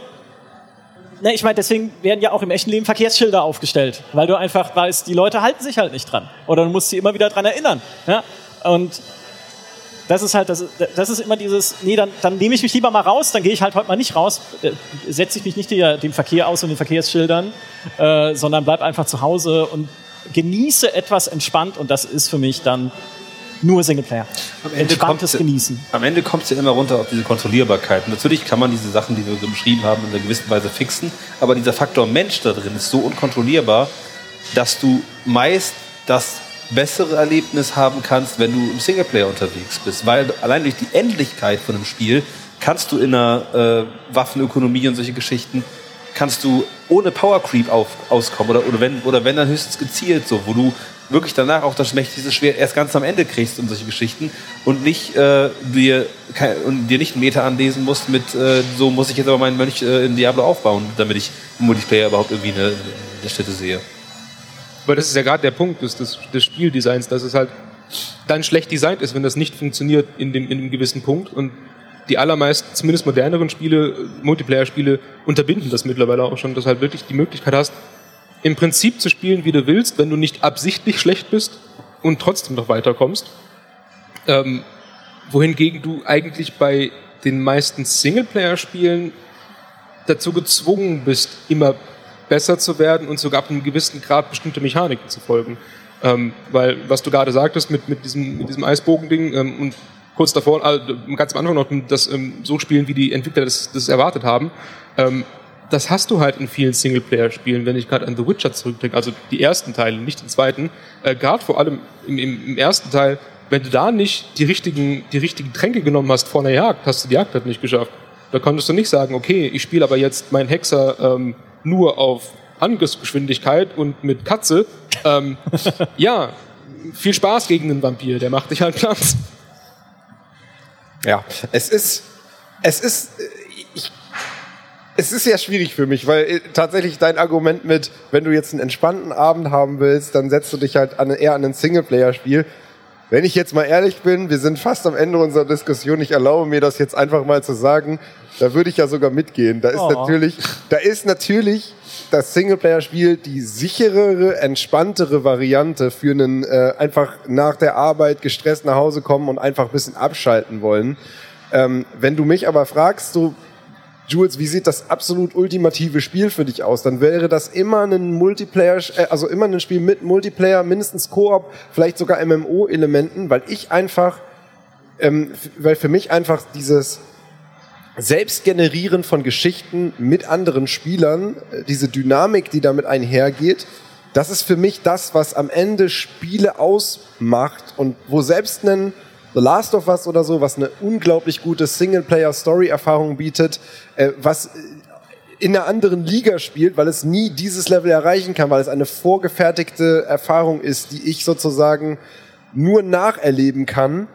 Speaker 2: Ne, ich meine, deswegen werden ja auch im echten Leben Verkehrsschilder aufgestellt, weil du einfach weißt, die Leute halten sich halt nicht dran. Oder du musst sie immer wieder dran erinnern. Ja? Und das ist halt, das, das ist immer dieses, nee, dann, dann nehme ich mich lieber mal raus, dann gehe ich halt heute mal nicht raus, äh, setze ich mich nicht dem Verkehr aus und den Verkehrsschildern, äh, sondern bleib einfach zu Hause und genieße etwas entspannt und das ist für mich dann nur Singleplayer.
Speaker 3: Am Ende Entspanntes kommt, Genießen. Am Ende kommt es ja immer runter auf diese Kontrollierbarkeit. natürlich kann man diese Sachen, die wir so beschrieben haben, in einer gewissen Weise fixen, aber dieser Faktor Mensch da drin ist so unkontrollierbar, dass du meist das bessere Erlebnis haben kannst, wenn du im Singleplayer unterwegs bist. Weil allein durch die Endlichkeit von einem Spiel kannst du in einer äh, Waffenökonomie und solche Geschichten, kannst du ohne Power Creep auf, auskommen oder, oder, wenn, oder wenn dann höchstens gezielt, so, wo du wirklich danach auch das mächtigste Schwert erst ganz am Ende kriegst und solche Geschichten und nicht äh, dir, und dir nicht ein Meter anlesen musst mit, äh, so muss ich jetzt aber meinen Mönch äh, in Diablo aufbauen, damit ich im Multiplayer überhaupt irgendwie eine, eine Stätte sehe.
Speaker 4: Aber das ist ja gerade der Punkt des, des, des Spieldesigns, dass es halt dann schlecht designt ist, wenn das nicht funktioniert in dem, in einem gewissen Punkt. Und die allermeisten, zumindest moderneren Spiele, Multiplayer-Spiele, unterbinden das mittlerweile auch schon, dass halt wirklich die Möglichkeit hast, im Prinzip zu spielen, wie du willst, wenn du nicht absichtlich schlecht bist und trotzdem noch weiterkommst. Ähm, wohingegen du eigentlich bei den meisten Singleplayer-Spielen dazu gezwungen bist, immer besser zu werden und sogar ab einem gewissen Grad bestimmte Mechaniken zu folgen. Ähm, weil, was du gerade sagtest mit, mit diesem, mit diesem Eisbogending ähm, und kurz davor, äh, ganz am Anfang noch das ähm, so spielen, wie die Entwickler das, das erwartet haben, ähm, das hast du halt in vielen Singleplayer-Spielen, wenn ich gerade an The Witcher zurückdenke, also die ersten Teile, nicht den zweiten, äh, gerade vor allem im, im, im, ersten Teil, wenn du da nicht die richtigen, die richtigen Tränke genommen hast vor einer Jagd, hast du die Jagd halt nicht geschafft. Da konntest du nicht sagen, okay, ich spiele aber jetzt meinen Hexer ähm, nur auf Angriffsgeschwindigkeit und mit Katze. Ähm, (laughs) ja, viel Spaß gegen den Vampir, der macht dich halt Platz.
Speaker 1: Ja, es ist, es ist, ich, es ist sehr schwierig für mich, weil äh, tatsächlich dein Argument mit, wenn du jetzt einen entspannten Abend haben willst, dann setzt du dich halt an, eher an ein Singleplayer-Spiel. Wenn ich jetzt mal ehrlich bin, wir sind fast am Ende unserer Diskussion. Ich erlaube mir das jetzt einfach mal zu sagen. Da würde ich ja sogar mitgehen. Da ist oh. natürlich, da ist natürlich das Singleplayer-Spiel die sicherere, entspanntere Variante für einen äh, einfach nach der Arbeit gestresst nach Hause kommen und einfach ein bisschen abschalten wollen. Ähm, wenn du mich aber fragst, so Jules, wie sieht das absolut ultimative Spiel für dich aus? Dann wäre das immer ein Multiplayer, äh, also immer ein Spiel mit Multiplayer, mindestens Koop, vielleicht sogar MMO-Elementen, weil ich einfach, ähm, weil für mich einfach dieses Selbstgenerieren von Geschichten mit anderen Spielern, äh, diese Dynamik, die damit einhergeht, das ist für mich das, was am Ende Spiele ausmacht und wo selbst ein The Last of Us oder so, was eine unglaublich gute Singleplayer-Story-Erfahrung bietet, äh, was in einer anderen Liga spielt, weil es nie dieses Level erreichen kann, weil es eine vorgefertigte Erfahrung ist, die ich sozusagen nur nacherleben kann,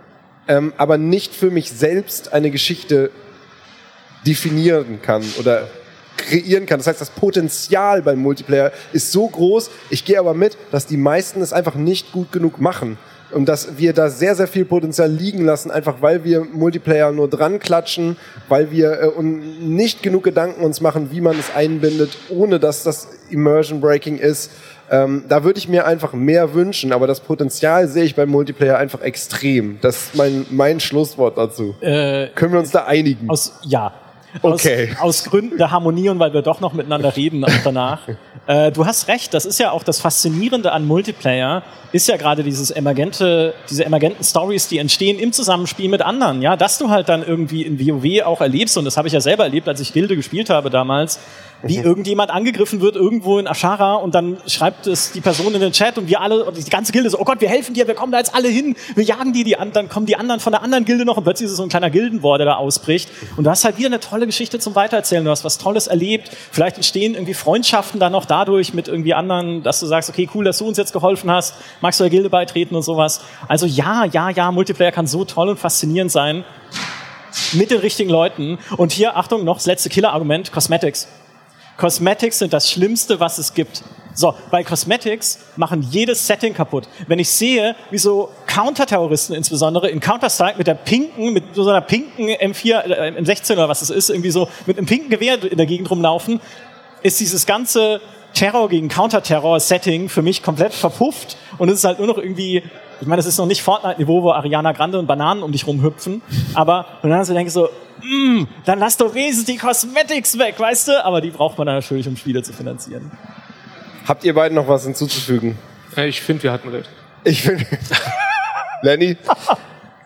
Speaker 1: ähm, aber nicht für mich selbst eine Geschichte definieren kann oder kreieren kann. Das heißt, das Potenzial beim Multiplayer ist so groß. Ich gehe aber mit, dass die meisten es einfach nicht gut genug machen. Und dass wir da sehr, sehr viel Potenzial liegen lassen, einfach weil wir Multiplayer nur dran klatschen, weil wir äh, und nicht genug Gedanken uns machen, wie man es einbindet, ohne dass das Immersion Breaking ist. Ähm, da würde ich mir einfach mehr wünschen, aber das Potenzial sehe ich beim Multiplayer einfach extrem. Das ist mein, mein Schlusswort dazu. Äh, Können wir uns da einigen?
Speaker 2: Aus, ja, Okay. Aus, aus, Gründen der Harmonie und weil wir doch noch miteinander reden danach. (laughs) äh, du hast recht, das ist ja auch das Faszinierende an Multiplayer, ist ja gerade dieses emergente, diese emergenten Stories, die entstehen im Zusammenspiel mit anderen. Ja, dass du halt dann irgendwie in WoW auch erlebst, und das habe ich ja selber erlebt, als ich Gilde gespielt habe damals, wie (laughs) irgendjemand angegriffen wird irgendwo in Ashara und dann schreibt es die Person in den Chat und wir alle, und die ganze Gilde so, oh Gott, wir helfen dir, wir kommen da jetzt alle hin, wir jagen die, die an, dann kommen die anderen von der anderen Gilde noch und plötzlich ist es so ein kleiner Gildenwar, der da ausbricht. Und du hast halt wieder eine tolle Geschichte zum Weitererzählen, du hast was Tolles erlebt, vielleicht entstehen irgendwie Freundschaften dann noch dadurch mit irgendwie anderen, dass du sagst, okay, cool, dass du uns jetzt geholfen hast, magst du der Gilde beitreten und sowas. Also ja, ja, ja, Multiplayer kann so toll und faszinierend sein mit den richtigen Leuten. Und hier, Achtung, noch das letzte Killer-Argument, Cosmetics. Cosmetics sind das Schlimmste, was es gibt. So, bei Cosmetics machen jedes Setting kaputt. Wenn ich sehe, wie so Counterterroristen insbesondere in Counter-Strike mit der pinken, mit so einer pinken M4, äh, M16 oder was es ist, irgendwie so mit einem pinken Gewehr in der Gegend rumlaufen, ist dieses ganze Terror gegen Counterterror-Setting für mich komplett verpufft und es ist halt nur noch irgendwie ich meine, es ist noch nicht Fortnite-Niveau, wo Ariana Grande und Bananen um dich rumhüpfen, aber und dann so denke ich so, mm, dann lass doch wenigstens die Cosmetics weg, weißt du? Aber die braucht man dann natürlich, um Spiele zu finanzieren.
Speaker 1: Habt ihr beiden noch was hinzuzufügen?
Speaker 4: Ich finde, wir hatten recht.
Speaker 1: Ich finde. (laughs) Lenny?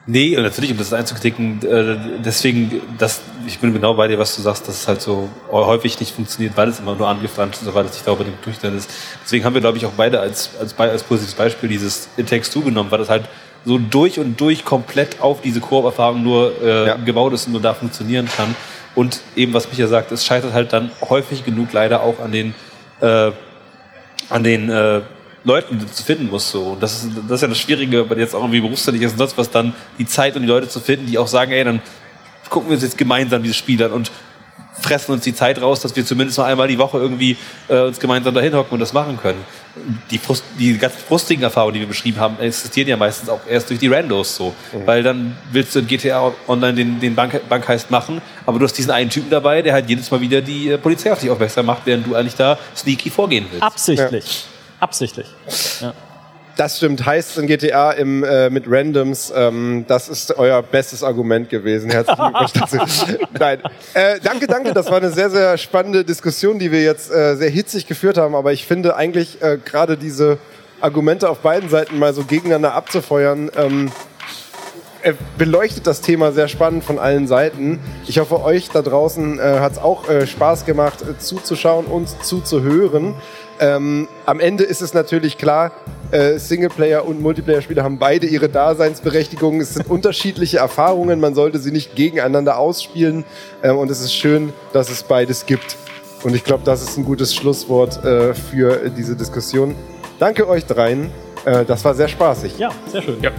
Speaker 3: Nee, und natürlich, um das einzuklicken, äh, deswegen, das, ich bin genau bei dir, was du sagst, dass es halt so häufig nicht funktioniert, weil es immer nur angefranst ist, weil es nicht sauber Durchstand ist. Deswegen haben wir, glaube ich, auch beide als, als, als positives Beispiel dieses It Takes Two genommen, weil das halt so durch und durch komplett auf diese Koop-Erfahrung nur äh, ja. gebaut ist und nur da funktionieren kann. Und eben, was Micha sagt, es scheitert halt dann häufig genug leider auch an den, äh, an den äh, Leuten, finden musst. So. Und das ist, das ist ja das Schwierige, weil jetzt auch irgendwie berufstätig ist und sonst was, dann die Zeit und die Leute zu finden, die auch sagen, ey, dann gucken wir uns jetzt gemeinsam diese Spiele an und fressen uns die Zeit raus, dass wir zumindest noch einmal die Woche irgendwie äh, uns gemeinsam dahin hocken und das machen können. Die, Frust, die ganz frustigen Erfahrungen, die wir beschrieben haben, existieren ja meistens auch erst durch die Randos so. Mhm. Weil dann willst du in GTA Online den, den Bank, Bankheist machen, aber du hast diesen einen Typen dabei, der halt jedes Mal wieder die äh, Polizei auf dich aufmerksam macht, während du eigentlich da sneaky vorgehen willst.
Speaker 2: Absichtlich. Ja. Absichtlich. Ja.
Speaker 1: Das stimmt, heißt in GTA im, äh, mit Randoms. Ähm, das ist euer bestes Argument gewesen. Herzlichen Glückwunsch (laughs) Nein. Äh, danke, danke. Das war eine sehr, sehr spannende Diskussion, die wir jetzt äh, sehr hitzig geführt haben. Aber ich finde eigentlich äh, gerade diese Argumente auf beiden Seiten mal so gegeneinander abzufeuern, ähm, beleuchtet das Thema sehr spannend von allen Seiten. Ich hoffe, euch da draußen äh, hat es auch äh, Spaß gemacht, äh, zuzuschauen und zuzuhören. Ähm, am Ende ist es natürlich klar, äh, Singleplayer- und Multiplayer-Spiele haben beide ihre Daseinsberechtigung. Es sind unterschiedliche Erfahrungen, man sollte sie nicht gegeneinander ausspielen. Äh, und es ist schön, dass es beides gibt. Und ich glaube, das ist ein gutes Schlusswort äh, für diese Diskussion. Danke euch dreien. Äh, das war sehr spaßig.
Speaker 2: Ja, sehr schön. Ja.